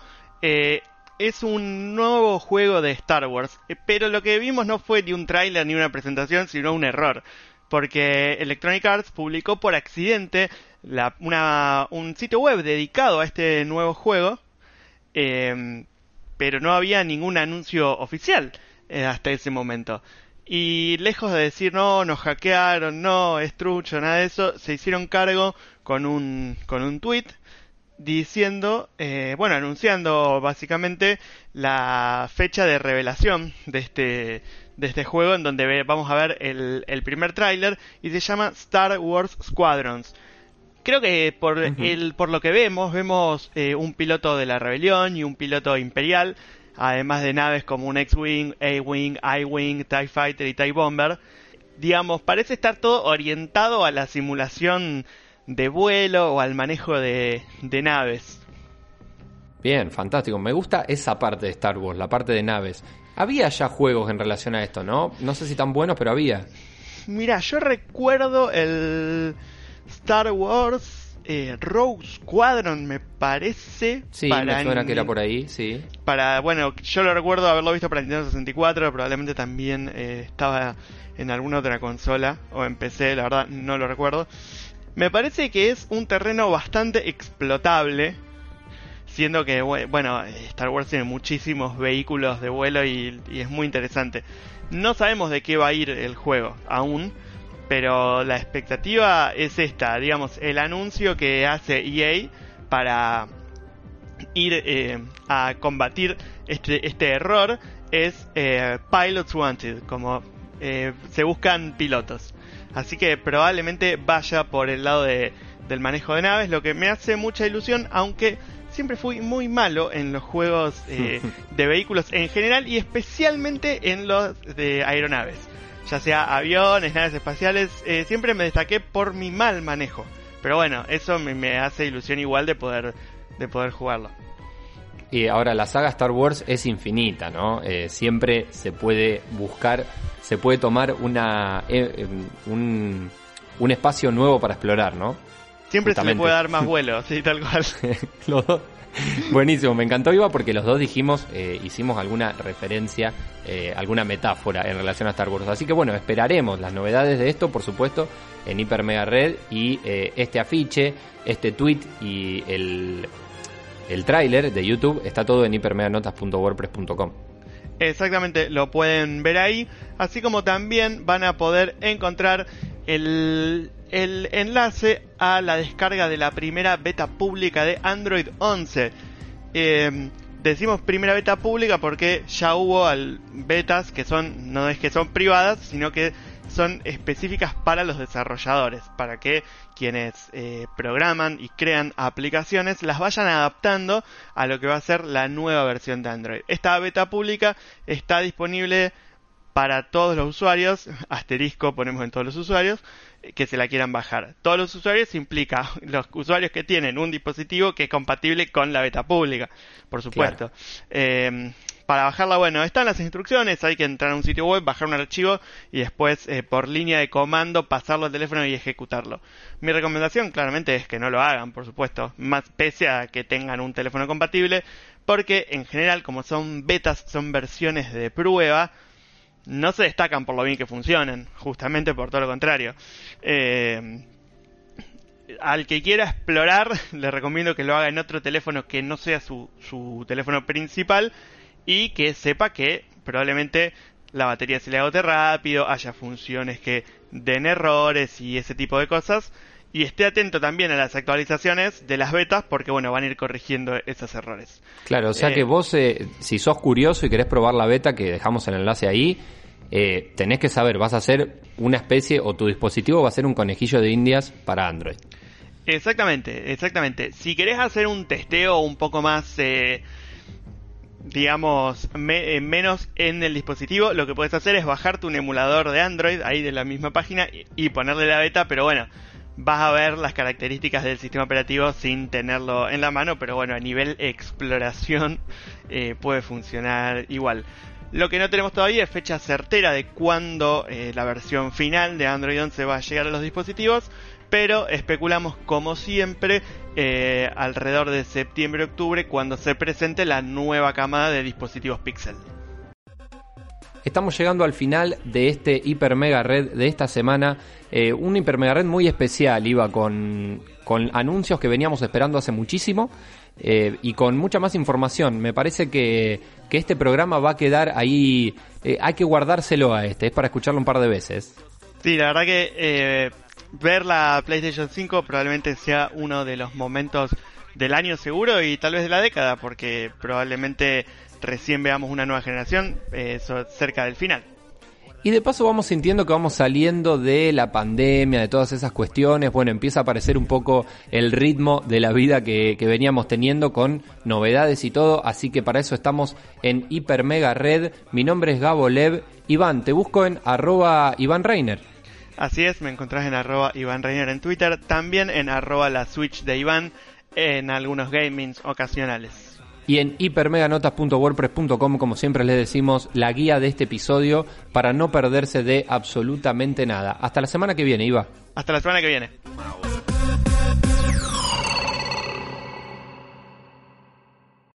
es un nuevo juego de Star Wars, eh, pero lo que vimos no fue ni un tráiler ni una presentación, sino un error, porque Electronic Arts publicó por accidente un sitio web dedicado a este nuevo juego, em, pero no había ningún anuncio oficial eh, hasta ese momento. Y lejos de decir no, nos hackearon, no, es trucho, nada de eso, se hicieron cargo con un, con un tweet diciendo, eh, bueno, anunciando básicamente la fecha de revelación de este, de este juego en donde vamos a ver el, el primer tráiler y se llama Star Wars Squadrons. Creo que por, el, por lo que vemos, vemos eh, un piloto de la rebelión y un piloto imperial, además de naves como un X-Wing, A-Wing, I-Wing, TIE Fighter y TIE Bomber. Digamos, parece estar todo orientado a la simulación de vuelo o al manejo de, de naves. Bien, fantástico. Me gusta esa parte de Star Wars, la parte de naves. Había ya juegos en relación a esto, ¿no? No sé si tan buenos, pero había. Mira, yo recuerdo el Star Wars eh, Rogue Squadron, me parece. Sí, me suena que era por ahí, sí. Para, bueno, yo lo recuerdo haberlo visto para Nintendo 64, probablemente también eh, estaba en alguna otra consola o en PC, la verdad no lo recuerdo. Me parece que es un terreno bastante explotable siendo que, bueno, Star Wars tiene muchísimos vehículos de vuelo y, es muy interesante. No sabemos de qué va a ir el juego aún, pero la expectativa es esta, digamos, el anuncio que hace EA para ir eh, a combatir este, este error es eh, Pilots Wanted, como eh, se buscan pilotos. Así que probablemente vaya por el lado de, del manejo de naves, lo que me hace mucha ilusión, aunque siempre fui muy malo en los juegos eh, (laughs) de vehículos en general y especialmente en los de aeronaves. Ya sea aviones, naves espaciales, eh, siempre me destaqué por mi mal manejo. Pero bueno, eso me, hace ilusión igual de poder, de poder jugarlo. Y ahora la saga Star Wars es infinita, ¿no? Eh, siempre se puede buscar, se puede tomar una, un, un espacio nuevo para explorar, ¿no? Siempre se le puede dar más (laughs) vuelo, sí, tal cual. (laughs) los dos. Buenísimo, me encantó Iba porque los dos dijimos, eh, hicimos alguna referencia, eh, alguna metáfora en relación a Star Wars. Así que bueno, esperaremos las novedades de esto, por supuesto, en Hiper Mega Red y eh, este afiche, este tweet y el, el tráiler de YouTube está todo en hipermeganotas.wordpress.com. Exactamente, lo pueden ver ahí, así como también van a poder encontrar el el enlace a la descarga de la primera beta pública de Android 11. Em, decimos primera beta pública porque ya hubo betas que son, no es que son privadas, sino que son específicas para los desarrolladores, para que quienes eh, programan y crean aplicaciones las vayan adaptando a lo que va a ser la nueva versión de Android. Esta beta pública está disponible para todos los usuarios, (laughs) asterisco ponemos en todos los usuarios, que se la quieran bajar. Todos los usuarios implica (laughs) los usuarios que tienen un dispositivo que es compatible con la beta pública, por supuesto. Em, para bajarla, bueno, están las instrucciones, hay que entrar a un sitio web, bajar un archivo y después eh, por línea de comando pasarlo al teléfono y ejecutarlo. Mi recomendación claramente es que no lo hagan, por supuesto, más pese a que tengan un teléfono compatible, porque en general como son betas, son versiones de prueba, no se destacan por lo bien que funcionan, justamente por todo lo contrario. Eh, al que quiera explorar, (laughs) le recomiendo que lo haga en otro teléfono que no sea su, su teléfono principal y que sepa que probablemente la batería se le agote rápido, haya funciones que den errores y ese tipo de cosas. Y esté atento también a las actualizaciones de las betas porque, bueno, van a ir corrigiendo esos errores. Claro, o sea que eh, vos, eh, si sos curioso y querés probar la beta, que dejamos el enlace ahí, eh, tenés que saber, vas a hacer una especie o tu dispositivo va a ser un conejillo de indias para Android. Exactamente, exactamente. Si querés hacer un testeo un poco más, digamos, menos en el dispositivo, lo que puedes hacer es bajarte un emulador de Android ahí de la misma página y ponerle la beta, pero bueno vas a ver las características del sistema operativo sin tenerlo en la mano, pero bueno, a nivel exploración eh, puede funcionar igual. Lo que no tenemos todavía es fecha certera de cuándo eh, la versión final de Android 11 va a llegar a los dispositivos, pero especulamos como siempre eh, alrededor de septiembre-octubre cuando se presente la nueva camada de dispositivos Pixel. Estamos llegando al final de este Hiper Mega Red de esta semana. Eh, un Hiper Mega Red muy especial, iba con, anuncios que veníamos esperando hace muchísimo eh, y con mucha más información. Me parece que, este programa va a quedar ahí. Eh, hay que guardárselo a este, es para escucharlo un par de veces. Sí, la verdad que ver la PlayStation 5 probablemente sea uno de los momentos del año seguro y tal vez de la década, porque probablemente recién veamos una nueva generación eh, cerca del final. Y de paso vamos sintiendo que vamos saliendo de la pandemia, de todas esas cuestiones. Bueno, empieza a aparecer un poco el ritmo de la vida que, veníamos teniendo con novedades y todo. Así que para eso estamos en Hiper Mega Red. Mi nombre es Gabo Lev. Iván, te busco en arroba Iván Reiner. Así es, me encontrás en arroba Iván Reiner en Twitter, también en arroba la Switch de Iván en algunos gamings ocasionales y en hipermeganotas.wordpress.com, como siempre les decimos, la guía de este episodio para no perderse de absolutamente nada. Hasta la semana que viene, Iva. Hasta la semana que viene.